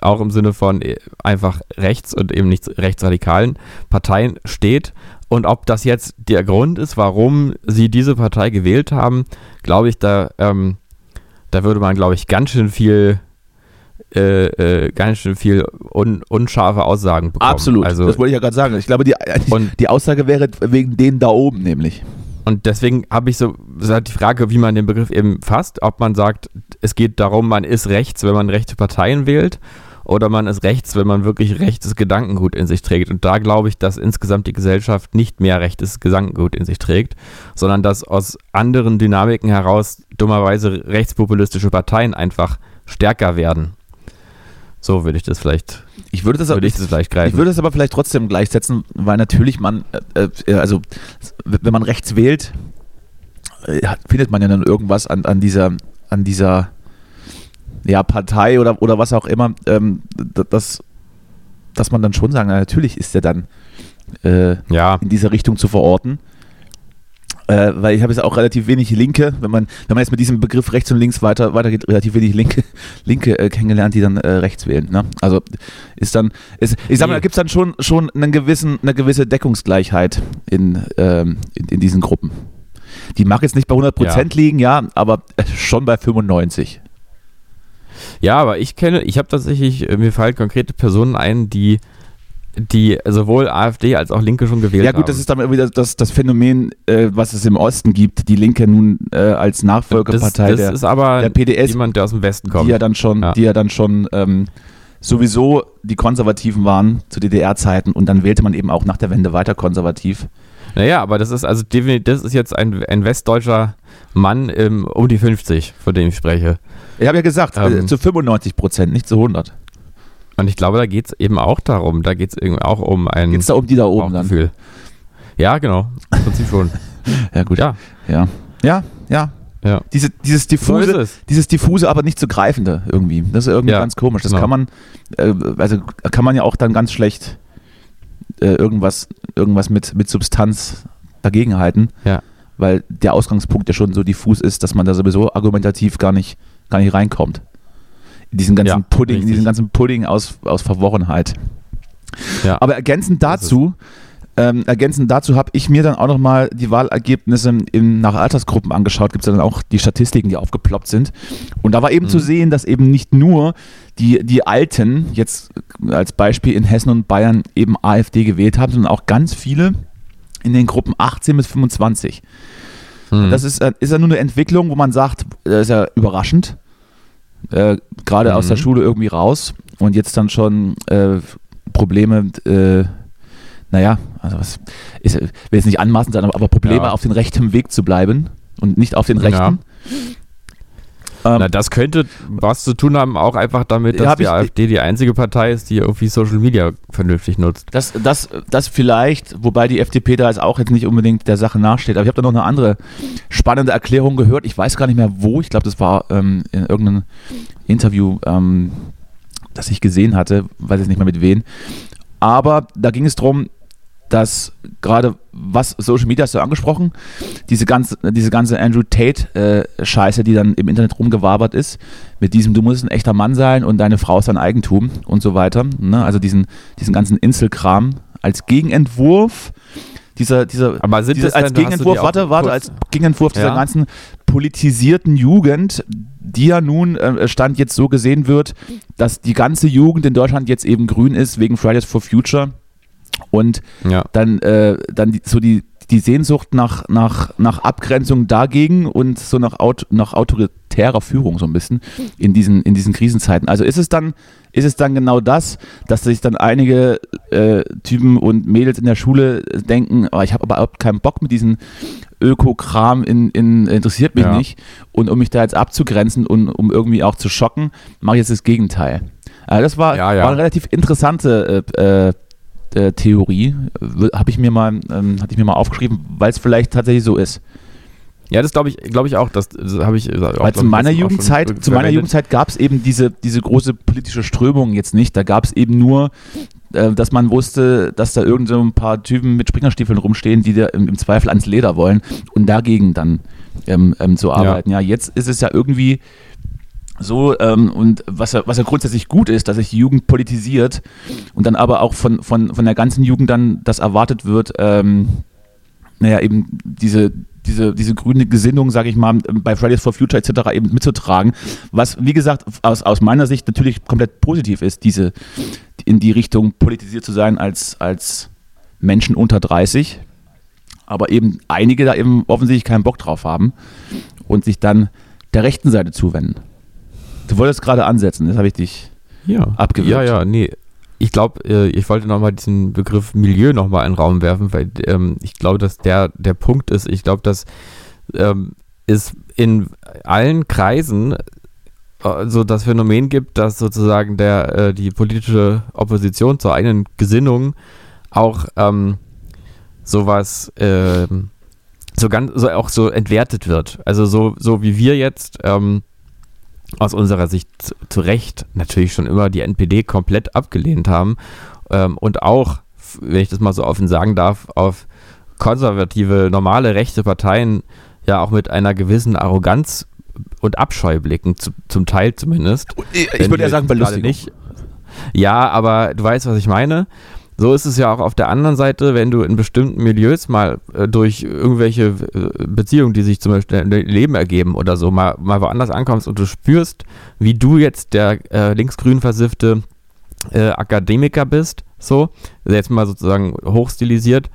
auch im Sinne von äh, einfach rechts und eben nicht rechtsradikalen Parteien steht und ob das jetzt der Grund ist, warum sie diese Partei gewählt haben, glaube ich, da, ähm, da würde man, glaube ich, ganz schön viel äh, äh, ganz schön viel un, unscharfe Aussagen bekommen. Absolut. Also, das wollte ich ja gerade sagen. Ich glaube, die, die Aussage wäre wegen denen da oben nämlich. Und deswegen habe ich so ist halt die Frage, wie man den Begriff eben fasst, ob man sagt, es geht darum, man ist rechts, wenn man rechte Parteien wählt, oder man ist rechts, wenn man wirklich rechtes Gedankengut in sich trägt. Und da glaube ich, dass insgesamt die Gesellschaft nicht mehr rechtes Gedankengut in sich trägt, sondern dass aus anderen Dynamiken heraus dummerweise rechtspopulistische Parteien einfach stärker werden. So würde ich das vielleicht, Ich würde das, würde ich ich, das vielleicht ich greifen. würde das aber vielleicht trotzdem gleichsetzen, weil natürlich man, äh, äh, also wenn man rechts wählt, äh, findet man ja dann irgendwas an, an dieser, an dieser ja, Partei oder, oder was auch immer, ähm, das, dass man dann schon sagen, na, natürlich ist der dann äh, ja, in dieser Richtung zu verorten. Äh, weil ich habe jetzt auch relativ wenig Linke, wenn man, wenn man jetzt mit diesem Begriff rechts und links weiter weitergeht, relativ wenig Linke, [laughs] Linke äh, kennengelernt, die dann äh, rechts wählen. Ne? Also ist dann, ist, ich sag mal, da gibt es dann schon, schon einen gewissen, eine gewisse Deckungsgleichheit in, ähm, in, in diesen Gruppen. Die mag jetzt nicht bei 100% liegen, ja, aber äh, schon bei 95. Ja, aber ich kenne, ich habe tatsächlich, äh, mir fallen konkrete Personen ein, die, die sowohl AfD als auch Linke schon gewählt Ja gut, haben. das ist dann wieder das, das Phänomen, äh, was es im Osten gibt, die Linke nun äh, als Nachfolgepartei das, das der, ist aber der PDS, jemand, der aus dem Westen kommt. die ja dann schon, Ja. die ja dann schon ähm, sowieso die Konservativen waren zu DDR-Zeiten und dann wählte man eben auch nach der Wende weiter konservativ. Naja, aber das ist also das ist jetzt ein, ein westdeutscher Mann ähm, um die 50, von dem ich spreche. Ich habe ja gesagt, äh, Ähm. zu 95 Prozent, nicht zu 100. Und ich glaube, da geht es eben auch darum, da geht es irgendwie auch um ein Geht's da um die da oben dann? Ja, genau, im Prinzip schon. [laughs] Ja gut. Ja, Ja. Ja, ja. Ja. Diese, dieses diffuse, So es. dieses diffuse, aber nicht zu greifende irgendwie. Das ist irgendwie Ja, ganz komisch. Das genau. kann man, äh, also kann man ja auch dann ganz schlecht äh, irgendwas, irgendwas mit, mit Substanz dagegenhalten, Ja. weil der Ausgangspunkt ja schon so diffus ist, dass man da sowieso argumentativ gar nicht, gar nicht reinkommt. Diesen ganzen Ja, Pudding, in richtig. diesen ganzen Pudding aus, aus Verworrenheit. Ja. Aber ergänzend dazu, ähm, ergänzend dazu habe ich mir dann auch nochmal die Wahlergebnisse in, nach Altersgruppen angeschaut. Gibt es dann auch die Statistiken, die aufgeploppt sind. Und da war eben zu Mhm. sehen, dass eben nicht nur die, die Alten jetzt als Beispiel in Hessen und Bayern eben AfD gewählt haben, sondern auch ganz viele in den Gruppen 18 bis 25. Hm. Das ist, äh, ist ja nur eine Entwicklung, wo man sagt, das ist ja überraschend. Äh, Gerade aus Mhm. der Schule irgendwie raus und jetzt dann schon äh, Probleme, äh, naja, also was ist, will jetzt nicht anmaßend sein, aber, Probleme Ja. auf den rechten Weg zu bleiben und nicht auf den Ja. Ähm, Na, das könnte was zu tun haben, auch einfach damit, dass die ich- AfD die einzige Partei ist, die irgendwie Social Media vernünftig nutzt. Das, das, das vielleicht, wobei die FDP da jetzt auch jetzt nicht unbedingt der Sache nachsteht. Aber ich habe da noch eine andere spannende Erklärung gehört. Ich weiß gar nicht mehr wo. Ich glaube, das war ähm, in irgendeinem Interview, ähm, das ich gesehen hatte. Weiß jetzt nicht mehr mit wem. Aber da ging es darum, dass gerade was Social Media hast du angesprochen, diese ganze, diese ganze Andrew Tate-Scheiße, die dann im Internet rumgewabert ist, mit diesem, du musst ein echter Mann sein und deine Frau ist dein Eigentum und so weiter. Ne? Also diesen, diesen ganzen Inselkram als Gegenentwurf. Dieser, dieser, Aber sind diese, das als denn- Gegenentwurf, warte, warte, kurz- als Gegenentwurf dieser Ja. ganzen politisierten Jugend, die ja nun äh, Stand jetzt so gesehen wird, dass die ganze Jugend in Deutschland jetzt eben grün ist wegen Fridays for Future und Ja. dann, äh, dann die, so die, die Sehnsucht nach, nach, nach Abgrenzung dagegen und so nach, Aut nach autoritärer Führung so ein bisschen in diesen, in diesen Krisenzeiten. Also ist es dann, ist es dann genau das, dass sich dann einige äh, Typen und Mädels in der Schule denken, oh, ich habe aber überhaupt keinen Bock mit diesem Öko-Kram in, in, interessiert mich Ja. nicht. Und um mich da jetzt abzugrenzen und um irgendwie auch zu schocken, mache ich jetzt das Gegenteil. Also das war, Ja, ja. war eine relativ interessante äh, äh, äh, Theorie. Habe ich mir mal, ähm, hatte ich mir mal aufgeschrieben, weil es vielleicht tatsächlich so ist. Ja, das glaube ich, glaube ich auch. Das, das habe ich. auch, Weil zu meiner Jugendzeit, zu meiner. Jugendzeit gab es eben diese, diese große politische Strömung jetzt nicht. Da gab es eben nur, äh, dass man wusste, dass da irgend so ein paar Typen mit Springerstiefeln rumstehen, die da im, im Zweifel ans Leder wollen und dagegen dann ähm, ähm, zu arbeiten. Ja. jetzt ist es ja irgendwie so, ähm, und was ja, was ja grundsätzlich gut ist, dass sich die Jugend politisiert und dann aber auch von, von, von der ganzen Jugend dann das erwartet wird, ähm, naja, eben diese, diese, diese grüne Gesinnung, sage ich mal, bei Fridays for Future etc. eben mitzutragen, was, wie gesagt, aus, aus meiner Sicht natürlich komplett positiv ist, diese in die Richtung politisiert zu sein als, als Menschen unter 30, aber eben einige da eben offensichtlich keinen Bock drauf haben und sich dann der rechten Seite zuwenden. Du wolltest gerade ansetzen, das habe ich dich ja. abgewürgt. Ja, ja, nee. Ich glaube, äh, ich wollte nochmal diesen Begriff Milieu nochmal in den Raum werfen, weil ähm, ich glaube, dass der, der Punkt ist, ich glaube, dass ähm, es in allen Kreisen äh, so das Phänomen gibt, dass sozusagen der, äh, die politische Opposition zur eigenen Gesinnung auch ähm, sowas ähm, so ganz so auch so entwertet wird. Also so, so wie wir jetzt ähm, aus unserer Sicht zu, Recht natürlich schon immer die NPD komplett abgelehnt haben ähm, und auch, wenn ich das mal so offen sagen darf, auf konservative, normale rechte Parteien ja auch mit einer gewissen Arroganz und Abscheu blicken, zu, zum Teil zumindest. Ich würde ja sagen, Belustigung. nicht. Ja, aber du weißt, was ich meine. So ist es ja auch auf der anderen Seite, wenn du in bestimmten Milieus mal äh, durch irgendwelche äh, Beziehungen, die sich zum Beispiel im Leben ergeben oder so, mal, mal woanders ankommst und du spürst, wie du jetzt der äh, linksgrün versiffte äh, Akademiker bist, so, jetzt mal sozusagen hochstilisiert,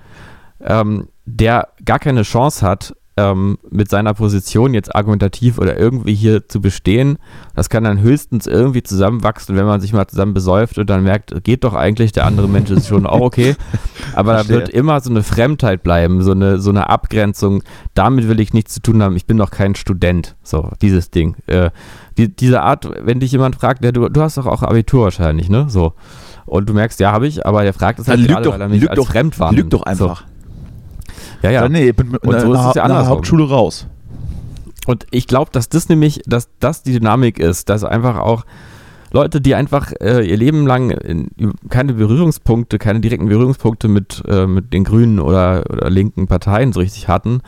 ähm, der gar keine Chance hat, ähm, mit seiner Position jetzt argumentativ oder irgendwie hier zu bestehen. Das kann dann höchstens irgendwie zusammenwachsen, wenn man sich mal zusammen besäuft und dann merkt, geht doch eigentlich, der andere Mensch ist schon auch okay. [laughs] Aber da Verstehe. wird immer so eine Fremdheit bleiben, so eine, so eine Abgrenzung. Damit will ich nichts zu tun haben. Ich bin doch kein Student. So, dieses Ding. Äh, die, diese Art, wenn dich jemand fragt, ja, du, du hast doch auch Abitur wahrscheinlich, ne? So. Und du merkst, ja, habe ich, aber der fragt es halt gerade, doch, weil er mich als doch, fremd wahrnimmt. lüg doch einfach. So. Ja, ja. Ja, nee, ich bin mit Und so ist es ja andersrum. Hauptschule raus. und ich glaube, dass das nämlich, dass das die Dynamik ist, dass einfach auch Leute, die einfach äh, ihr Leben lang in, keine Berührungspunkte, keine direkten Berührungspunkte mit, äh, mit den Grünen oder, oder linken Parteien so richtig hatten,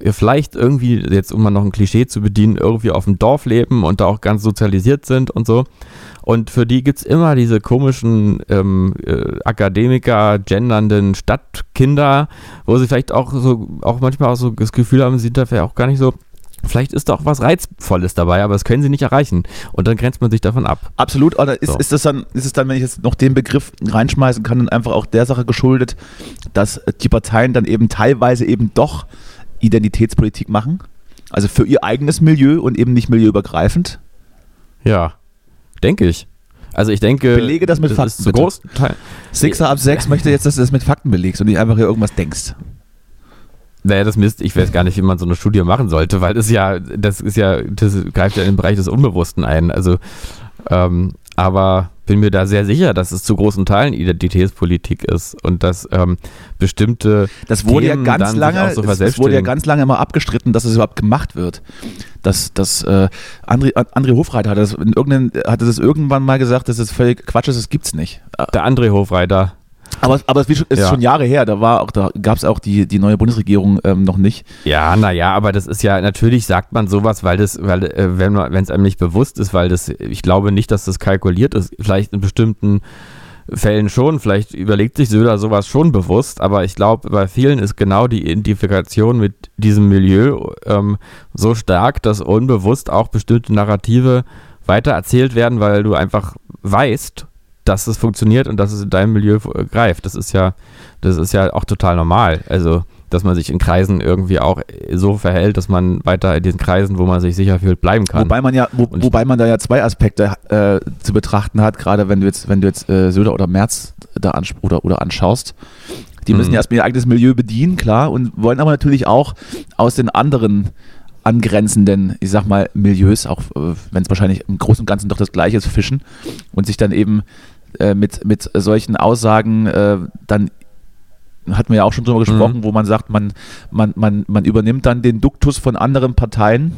vielleicht irgendwie, jetzt um mal noch ein Klischee zu bedienen, irgendwie auf dem Dorf leben und da auch ganz sozialisiert sind und so. Und für die gibt es immer diese komischen ähm, äh, Akademiker, gendernden Stadtkinder, wo sie vielleicht auch so, auch manchmal auch so das Gefühl haben, sie sind da vielleicht auch gar nicht so Vielleicht ist da auch was Reizvolles dabei, aber das können sie nicht erreichen. Und dann grenzt man sich davon ab. Absolut, oder ist, So. ist, das dann, ist es dann, wenn ich jetzt noch den Begriff reinschmeißen kann, dann einfach auch der Sache geschuldet, dass die Parteien dann eben teilweise eben doch Identitätspolitik machen? Also für ihr eigenes Milieu und eben nicht milieuübergreifend? Ja, denke ich. Also ich denke, Belege das mit Fakten, ist zu. Sixer ab sechs möchte jetzt, dass du das mit Fakten belegst und nicht einfach hier irgendwas denkst. Naja, das Mist, ich weiß gar nicht, wie man so eine Studie machen sollte, weil das ja, das ist ja, das greift ja in den Bereich des Unbewussten ein. Also, ähm, aber bin mir da sehr sicher, dass es zu großen Teilen Identitätspolitik ist und dass ähm, bestimmte Das wurde Themen ja ganz lange, so es wurde ja ganz lange immer abgestritten, dass es überhaupt gemacht wird. Dass, dass äh, André, André Hofreiter hatte das, in irgendeinem, hatte das irgendwann mal gesagt, dass es völlig Quatsch ist, das gibt's nicht. der André Hofreiter. Aber, aber es ist Ja. schon Jahre her, da war auch, da gab es auch die, die neue Bundesregierung ähm, noch nicht. Ja, naja, aber das ist ja, natürlich sagt man sowas, weil das, weil, äh, wenn man, wenn es einem nicht bewusst ist, weil das, ich glaube nicht, dass das kalkuliert ist, vielleicht in bestimmten Fällen schon, vielleicht überlegt sich Söder sowas schon bewusst, aber ich glaube, bei vielen ist genau die Identifikation mit diesem Milieu ähm, so stark, dass unbewusst auch bestimmte Narrative weiter erzählt werden, weil du einfach weißt, dass es funktioniert und dass es in deinem Milieu äh, greift. Das ist ja, das ist ja auch total normal. Also, dass man sich in Kreisen irgendwie auch so verhält, dass man weiter in diesen Kreisen, wo man sich sicher fühlt, bleiben kann. Wobei man ja, wo, wobei man da ja zwei Aspekte äh, zu betrachten hat, gerade wenn du jetzt, wenn du jetzt äh, Söder oder Merz da ans oder, oder anschaust. Die müssen Mhm. ja erstmal ihr eigenes Milieu bedienen, klar, und wollen aber natürlich auch aus den anderen angrenzenden, ich sag mal, Milieus, auch äh, wenn es wahrscheinlich im Großen und Ganzen doch das Gleiche ist, fischen und sich dann eben äh, mit, mit solchen Aussagen äh, dann hatten wir ja auch schon drüber gesprochen, wo man sagt, man, man, man, man übernimmt dann den Duktus von anderen Parteien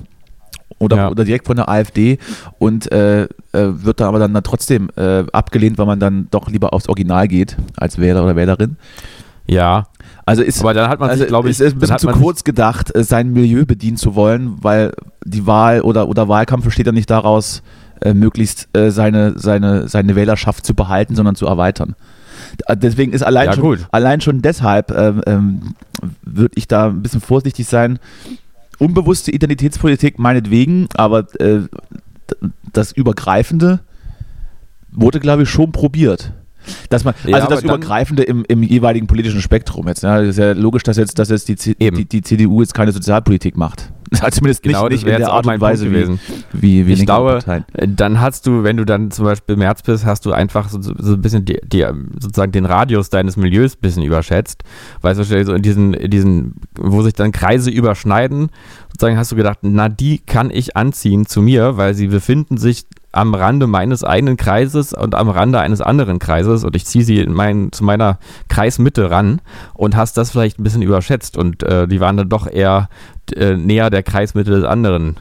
oder, Ja. oder direkt von der AfD und äh, äh, wird da aber dann, dann trotzdem äh, abgelehnt, weil man dann doch lieber aufs Original geht als Wähler oder Wählerin. ja, Also ist, aber dann hat man also glaube ich, es ist ein dann bisschen hat zu man kurz gedacht, äh, sein Milieu bedienen zu wollen, weil die Wahl oder, oder Wahlkampf besteht ja nicht daraus, äh, möglichst äh, seine, seine, seine Wählerschaft zu behalten, sondern zu erweitern. D- Deswegen ist allein Ja, schon, gut. allein schon deshalb ähm, ähm, würde ich da ein bisschen vorsichtig sein. Unbewusste Identitätspolitik meinetwegen, aber äh, das Übergreifende wurde, glaube ich, schon probiert. Dass man, Ja, also das aber dann- Übergreifende im, im jeweiligen politischen Spektrum jetzt. Ja, das ist ja logisch, dass jetzt, dass jetzt die, die, die CDU jetzt keine Sozialpolitik macht. [laughs] Zumindest Genau, das nicht, nicht wäre in der Art und Punkt Weise gewesen. wie, wie, wie ich glaube, Parteien. äh, dann hast du, wenn du dann zum Beispiel März bist, hast du einfach so, so ein bisschen die, die, sozusagen den Radius deines Milieus ein bisschen überschätzt. Weißt du, so in diesen, in diesen, wo sich dann Kreise überschneiden, sozusagen hast du gedacht, na, die kann ich anziehen zu mir, weil sie befinden sich am Rande meines eigenen Kreises und am Rande eines anderen Kreises und ich ziehe sie in mein, zu meiner Kreismitte ran und hast das vielleicht ein bisschen überschätzt und äh, die waren dann doch eher äh, näher der Kreismitte des anderen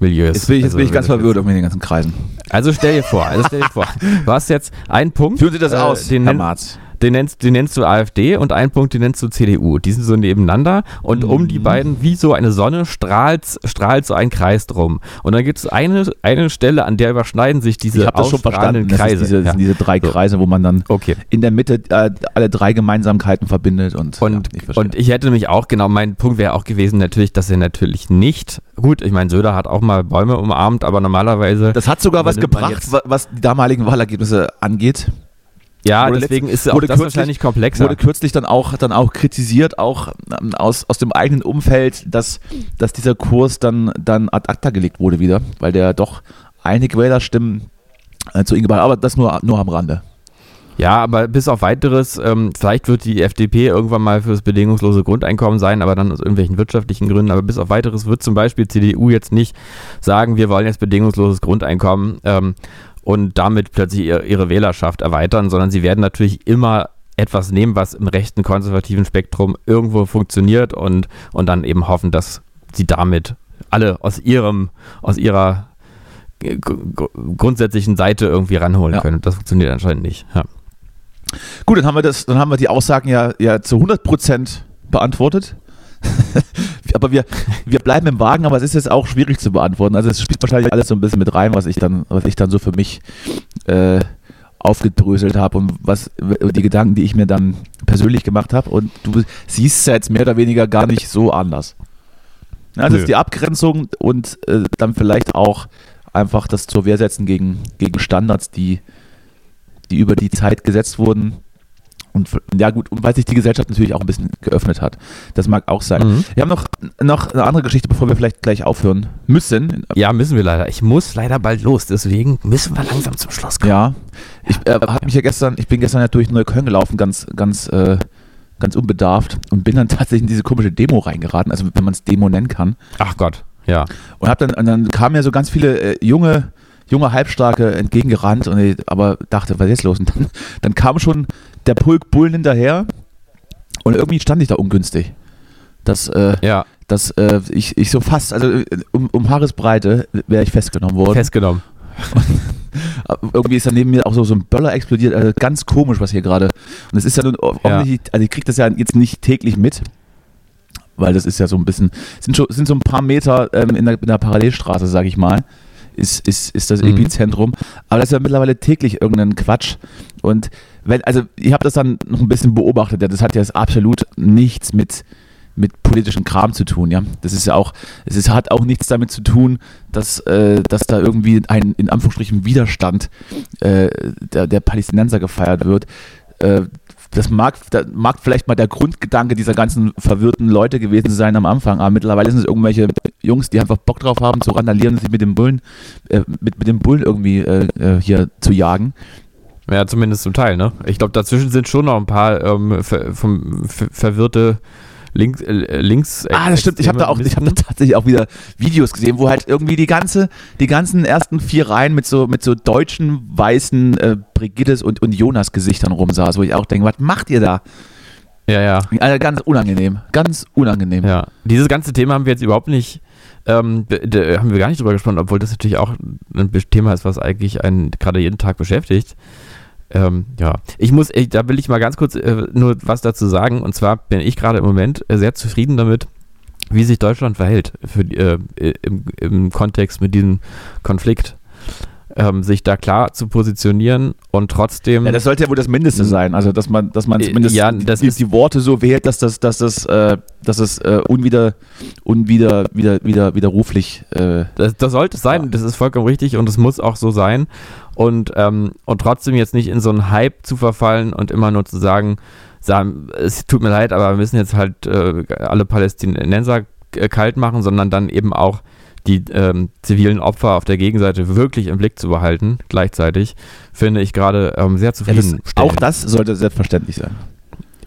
Milieus. Jetzt bin ich, jetzt Also, bin ich ganz verwirrt um den ganzen Kreisen. also stell dir vor, also stell dir vor, du hast jetzt einen Punkt. Führen Sie das äh, aus, den, Herr Marz. Den, nennst, den nennst du AfD und einen Punkt, den nennst du CDU. Die sind so nebeneinander und um Mhm. die beiden, wie so eine Sonne, strahlt, strahlt so ein Kreis drum. Und dann gibt es eine, eine Stelle, an der überschneiden sich diese Ich das schon verstanden. ausstrahlenden Das, Kreise. diese, das ja. sind diese drei. Kreise, wo man dann Okay. in der Mitte äh, alle drei Gemeinsamkeiten verbindet. Und, Und, ja, ich und ich hätte nämlich auch, genau, mein Punkt wäre auch gewesen, natürlich, dass er natürlich nicht, gut, ich meine, Söder hat auch mal Bäume umarmt, aber normalerweise, das hat sogar was gebracht, was die damaligen Wahlergebnisse angeht. Ja, wurde deswegen ist auch wurde das kürzlich- wahrscheinlich komplexer. Wurde kürzlich dann auch, dann auch kritisiert, auch ähm, aus, aus dem eigenen Umfeld, dass, dass dieser Kurs dann, dann ad acta gelegt wurde wieder, weil der doch einige Wählerstimmen äh, zu ihm gebracht hat. Aber das nur, nur am Rande. Ja, aber bis auf weiteres, ähm, vielleicht wird die FDP irgendwann mal für das bedingungslose Grundeinkommen sein, aber dann aus irgendwelchen wirtschaftlichen Gründen. Aber bis auf weiteres wird zum Beispiel CDU jetzt nicht sagen, wir wollen jetzt bedingungsloses Grundeinkommen ähm, und damit plötzlich ihre, Wählerschaft erweitern, sondern sie werden natürlich immer etwas nehmen, was im rechten konservativen Spektrum irgendwo funktioniert und, und dann eben hoffen, dass sie damit alle aus ihrem, aus ihrer grundsätzlichen Seite irgendwie ranholen ja. können. Das funktioniert anscheinend nicht. Ja. Gut, dann haben wir das, dann haben wir die Aussagen ja, ja zu 100 Prozent beantwortet. Aber wir, wir bleiben im Wagen, aber es ist jetzt auch schwierig zu beantworten. Also es spielt wahrscheinlich alles so ein bisschen mit rein, was ich dann, was ich dann so für mich äh, aufgedröselt habe und was die Gedanken, die ich mir dann persönlich gemacht habe. Und du siehst es ja jetzt mehr oder weniger gar nicht so anders. Also ist die Abgrenzung und äh, dann vielleicht auch einfach das zur Wehr setzen gegen, gegen Standards, die, die über die Zeit gesetzt wurden und ja gut, und weil sich die Gesellschaft natürlich auch ein bisschen geöffnet hat. Das mag auch sein. Mhm. Wir haben noch, noch eine andere Geschichte, bevor wir vielleicht gleich aufhören müssen. Ja, müssen wir leider. Ich muss leider bald los, deswegen müssen wir langsam zum Schluss kommen. Ja, ich äh, habe mich ja gestern, ich bin gestern ja durch Neukölln gelaufen, ganz, ganz, äh, ganz unbedarft und bin dann [laughs] tatsächlich in diese komische Demo reingeraten, also wenn man es Demo nennen kann. Ach Gott, ja. Und hab dann, und dann kamen ja so ganz viele äh, junge junge Halbstarke entgegengerannt und ich aber dachte, was ist jetzt los? Und dann, dann kam schon der Pulk Bullen hinterher und irgendwie stand ich da ungünstig. Dass, äh, ja. dass äh, ich, ich so fast, also äh, um, um Haaresbreite wäre ich festgenommen worden. Festgenommen. [laughs] irgendwie ist da neben mir auch so, so ein Böller explodiert. Also ganz komisch, was hier gerade. Und es ist ja nun ja. also ich kriege das ja jetzt nicht täglich mit, weil das ist ja so ein bisschen, sind, schon, sind so ein paar Meter ähm, in, der, in der Parallelstraße, sage ich mal ist, ist, ist das mhm. Epizentrum. Aber das ist ja mittlerweile täglich irgendein Quatsch. Und wenn, also ich habe das dann noch ein bisschen beobachtet, ja, das hat ja absolut nichts mit, mit politischem Kram zu tun, ja. Das ist ja auch, es ist, hat auch nichts damit zu tun, dass, äh, dass da irgendwie ein in Anführungsstrichen Widerstand äh, der, der Palästinenser gefeiert wird. Äh, das mag, das mag vielleicht mal der Grundgedanke dieser ganzen verwirrten Leute gewesen sein am Anfang, aber mittlerweile sind es irgendwelche Jungs, die einfach Bock drauf haben zu randalieren und sich mit dem Bullen, äh, mit, mit dem Bullen irgendwie äh, äh hier zu jagen. Ja, zumindest zum Teil, ne? Ich glaube, dazwischen sind schon noch ein paar ähm, ver, vom, ver, verwirrte links, äh, links. Ah, das stimmt. Ich habe da auch, ich habe da tatsächlich auch wieder Videos gesehen, wo halt irgendwie die ganze, die ganzen ersten vier Reihen mit so, mit so deutschen weißen äh, Brigittes und, und Jonas Gesichtern rumsaß, wo ich auch denke, was macht ihr da? Ja, ja. Also ganz unangenehm, ganz unangenehm. Ja. Dieses ganze Thema haben wir jetzt überhaupt nicht, ähm, haben wir gar nicht drüber gesprochen, obwohl das natürlich auch ein Thema ist, was eigentlich einen gerade jeden Tag beschäftigt. Ähm, ja, ich muss, ich, da will ich mal ganz kurz äh, nur was dazu sagen. Und zwar bin ich gerade im Moment äh, sehr zufrieden damit, wie sich Deutschland verhält für, äh, im, im Kontext mit diesem Konflikt ähm, sich da klar zu positionieren und trotzdem. Ja, das sollte ja wohl das Mindeste sein. Also, dass man, dass man äh, zumindest ja, das die, die, Worte so wählt, dass das, dass das, äh, dass es äh, unwider, unwider, wieder, wieder, widerruflich. Äh, das, das sollte es sein, ja. das ist vollkommen richtig und es muss auch so sein. Und, ähm, und trotzdem jetzt nicht in so einen Hype zu verfallen und immer nur zu sagen, sagen es tut mir leid, aber wir müssen jetzt halt äh, alle Palästinenser kalt machen, sondern dann eben auch die ähm, zivilen Opfer auf der Gegenseite wirklich im Blick zu behalten, gleichzeitig, finde ich gerade ähm, sehr zufrieden. Ja, auch das sollte selbstverständlich sein.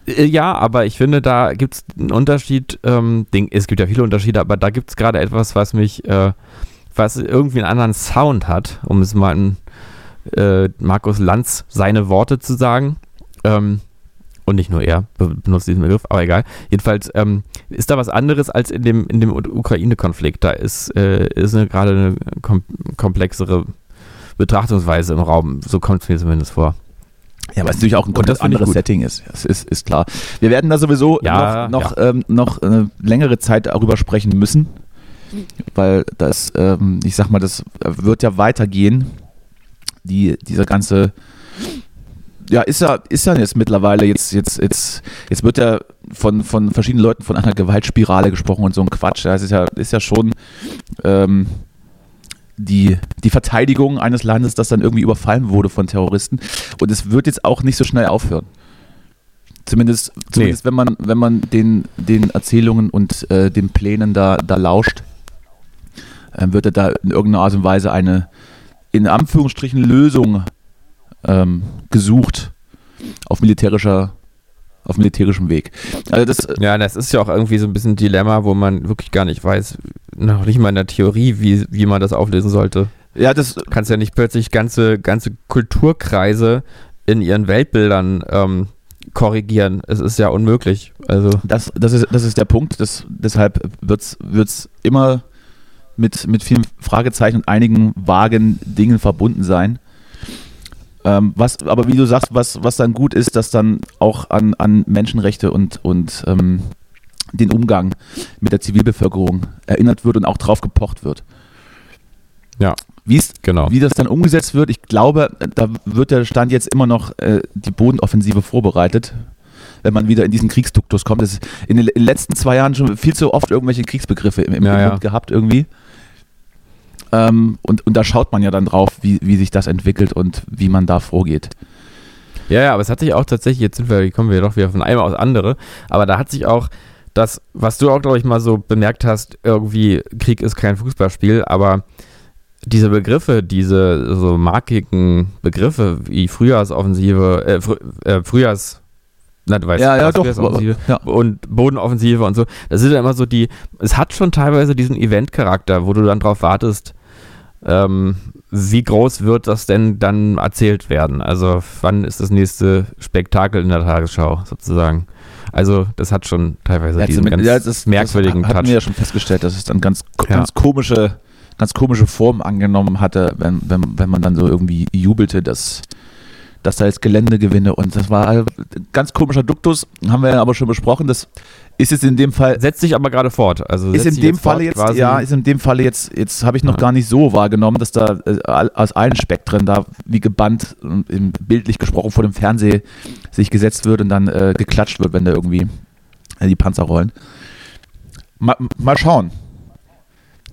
Äh, ja, aber ich finde, da gibt es einen Unterschied. Ähm, es gibt ja viele Unterschiede, aber da gibt es gerade etwas, was mich, äh, was irgendwie einen anderen Sound hat, um es mal in äh, Markus Lanz seine Worte zu sagen. Ähm, und nicht nur er benutzt diesen Begriff, aber egal. Jedenfalls ähm, ist da was anderes als in dem, in dem Ukraine-Konflikt. Da ist, äh, ist eine, gerade eine kom komplexere Betrachtungsweise im Raum. So kommt es mir zumindest vor. Ja, weil es natürlich auch ein komplett anderes Setting ist. Das ist, ist klar. Wir werden da sowieso ja, noch, noch, ja. ähm, noch eine längere Zeit darüber sprechen müssen, weil das, ähm, ich sag mal, das wird ja weitergehen. Die, dieser ganze ja, ist ja, ist ja jetzt mittlerweile, jetzt, jetzt, jetzt, jetzt wird ja von, von verschiedenen Leuten von einer Gewaltspirale gesprochen und so ein Quatsch. Das ist ja, ist ja schon ähm, die, die Verteidigung eines Landes, das dann irgendwie überfallen wurde von Terroristen. Und es wird jetzt auch nicht so schnell aufhören. Zumindest, zumindest nee. wenn man, wenn man den, den Erzählungen und äh, den Plänen da, da lauscht, äh, wird er da in irgendeiner Art und Weise eine in Anführungsstrichen Lösung ähm, gesucht auf militärischer auf militärischem Weg. Also das, äh, ja, das ist ja auch irgendwie so ein bisschen ein Dilemma, wo man wirklich gar nicht weiß, noch nicht mal in der Theorie, wie, wie man das auflösen sollte. Ja, das du kannst ja nicht plötzlich ganze, ganze Kulturkreise in ihren Weltbildern ähm, korrigieren. Es ist ja unmöglich. Also das, das, ist, das ist der Punkt. Das, deshalb wird es immer mit, mit vielen Fragezeichen und einigen vagen Dingen verbunden sein. Ähm, was, aber wie du sagst, was, was dann gut ist, dass dann auch an, an Menschenrechte und, und ähm, den Umgang mit der Zivilbevölkerung erinnert wird und auch drauf gepocht wird. Ja, genau. wie das dann umgesetzt wird, ich glaube, da wird der Stand jetzt immer noch äh, die Bodenoffensive vorbereitet, wenn man wieder in diesen Kriegsduktus kommt. Das ist in den letzten zwei Jahren schon viel zu oft irgendwelche Kriegsbegriffe im, im Ja, ja. Gehabt irgendwie. Ähm, und, und da schaut man ja dann drauf, wie, wie sich das entwickelt und wie man da vorgeht. Ja, ja, aber es hat sich auch tatsächlich, jetzt sind wir, kommen wir doch wieder von einem aufs andere, aber da hat sich auch das, was du auch, glaube ich, mal so bemerkt hast, irgendwie Krieg ist kein Fußballspiel, aber diese Begriffe, diese so markigen Begriffe wie Frühjahrsoffensive, äh, äh, Frühjahrs, na, du weißt, Ja, ja. Frühjahrsoffensive Ja. und Bodenoffensive und so, das sind ja immer so die, es hat schon teilweise diesen Eventcharakter, wo du dann drauf wartest, ähm, wie groß wird das denn dann erzählt werden? Also wann ist das nächste Spektakel in der Tagesschau sozusagen? Also das hat schon teilweise Ja, diesen ganz ja, das, merkwürdigen das hatten Touch. wir ja schon festgestellt, dass es dann ganz, Ja. ganz komische, ganz komische Formen angenommen hatte, wenn, wenn, wenn man dann so irgendwie jubelte, dass, dass da jetzt Gelände gewinne und das war ein ganz komischer Duktus, haben wir ja aber schon besprochen, das ist jetzt in dem Fall Setzt sich aber gerade fort. Also ist in dem Falle jetzt, ja, ist in dem Falle jetzt, jetzt habe ich noch Ja. gar nicht so wahrgenommen, dass da äh, aus allen Spektren da wie gebannt und im, bildlich gesprochen vor dem Fernseher sich gesetzt wird und dann äh, geklatscht wird, wenn da irgendwie äh, die Panzer rollen. Mal, mal schauen.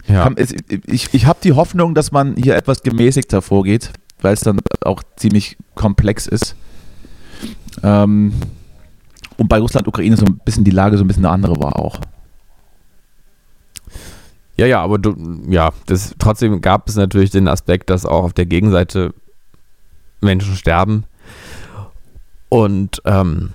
ja. Es- Ich, ich habe die Hoffnung, dass man hier etwas gemäßigter vorgeht, weil es dann auch ziemlich komplex ist. Ähm, und bei Russland, Ukraine so ein bisschen die Lage so ein bisschen eine andere war auch. Ja, ja, aber du, ja, das, trotzdem gab es natürlich den Aspekt, dass auch auf der Gegenseite Menschen sterben und ähm,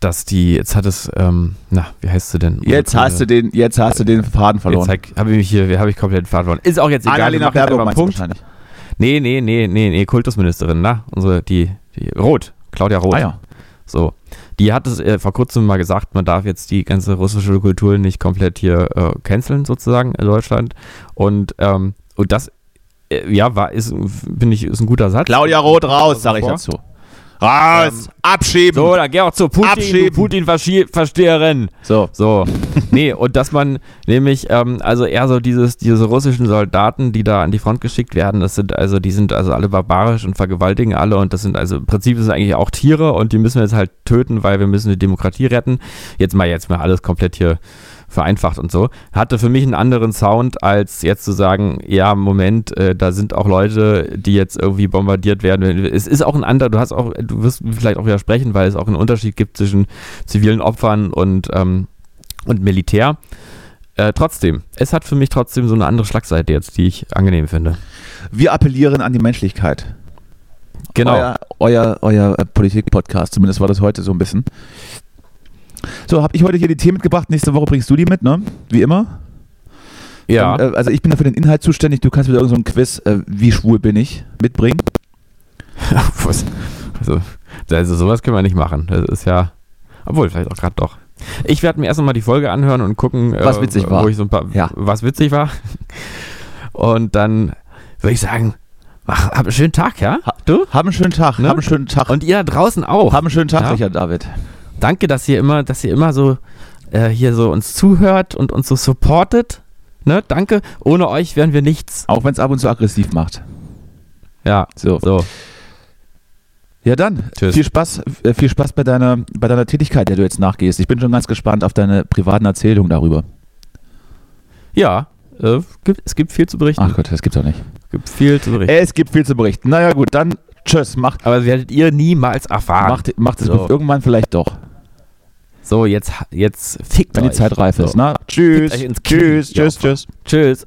dass die, jetzt hat es, ähm, na, wie heißt sie denn? Jetzt hast du den, jetzt hast du den Faden verloren. Jetzt habe ich mich hier, habe ich komplett den Faden verloren. Ist auch jetzt egal. Annalena Baerbock meinst du Punkt. wahrscheinlich. Nee, nee, nee, nee, nee, Kultusministerin, na, unsere, die, die, Roth, Claudia Roth. Ah ja. So. Die hat es äh, vor kurzem mal gesagt, man darf jetzt die ganze russische Kultur nicht komplett hier äh, canceln, sozusagen, in Deutschland. Und, ähm, und das, äh, ja, war, ist, finde ich, ist ein guter Satz. Claudia Roth raus, sage ich dazu. Raus, abschieben. So, dann geh auch zu Putin, Abschieben. du Putin-Versteherin. So. So, nee, und dass man nämlich, ähm, also eher so dieses, diese russischen Soldaten, die da an die Front geschickt werden, das sind also, die sind also alle barbarisch und vergewaltigen alle und das sind also, im Prinzip sind eigentlich auch Tiere und die müssen wir jetzt halt töten, weil wir müssen die Demokratie retten. Jetzt mal, jetzt mal alles komplett hier vereinfacht und so. Hatte für mich einen anderen Sound, als jetzt zu sagen, ja, Moment, äh, da sind auch Leute, die jetzt irgendwie bombardiert werden. Es ist auch ein anderer, du hast auch, du wirst vielleicht auch widersprechen, weil es auch einen Unterschied gibt zwischen zivilen Opfern und, ähm, und Militär. Äh, trotzdem, es hat für mich trotzdem so eine andere Schlagseite jetzt, die ich angenehm finde. Wir appellieren an die Menschlichkeit. Genau. Euer, euer, euer Politik-Podcast, zumindest war das heute so ein bisschen. So, habe ich heute hier die Themen mitgebracht. Nächste Woche bringst du die mit, ne? Wie immer. ja. Dann, äh, also ich bin da für den Inhalt zuständig. Du kannst wieder irgendein so Quiz, äh, wie schwul bin ich, mitbringen. [laughs] Was? Also, also sowas können wir nicht machen. Das ist ja, obwohl vielleicht auch gerade doch. Ich werde mir erst mal die Folge anhören und gucken, Was äh, witzig war. Wo ich so ein paar, Ja. was witzig war. Und dann würde ich sagen, mach, hab einen schönen Tag, ja? Du? Hab einen schönen Tag. Ne? Hab einen schönen Tag. Und ihr da draußen auch. hab einen schönen Tag, Ja? Richard David. Danke, dass ihr immer, dass ihr immer so äh, hier so uns zuhört und uns so supportet. Ne? Danke. Ohne euch wären wir nichts. Auch wenn es ab und zu aggressiv macht. Ja. So. So. Ja, dann. Tschüss. Viel Spaß, äh, viel Spaß bei deiner, bei deiner Tätigkeit, der du jetzt nachgehst. Ich bin schon ganz gespannt auf deine privaten Erzählungen darüber. Ja. Äh, gibt, es gibt viel zu berichten. Ach Gott, das gibt's doch nicht. Es gibt viel zu berichten. Es gibt viel zu berichten. Naja, gut, dann tschüss. Macht, Aber werdet ihr niemals erfahren. macht, macht es So. irgendwann vielleicht doch, So, jetzt, jetzt fickt wenn die euch. Zeit reif ist. So. Na, tschüss. Tschüss, tschüss, tschüss. Tschüss.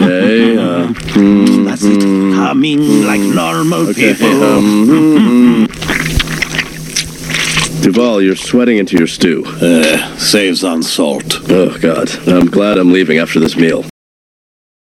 Uh, That's it. Humming like normal okay. people. Um, Duval, you're sweating into your stew. Uh, saves on salt. Oh, God. I'm glad I'm leaving after this meal.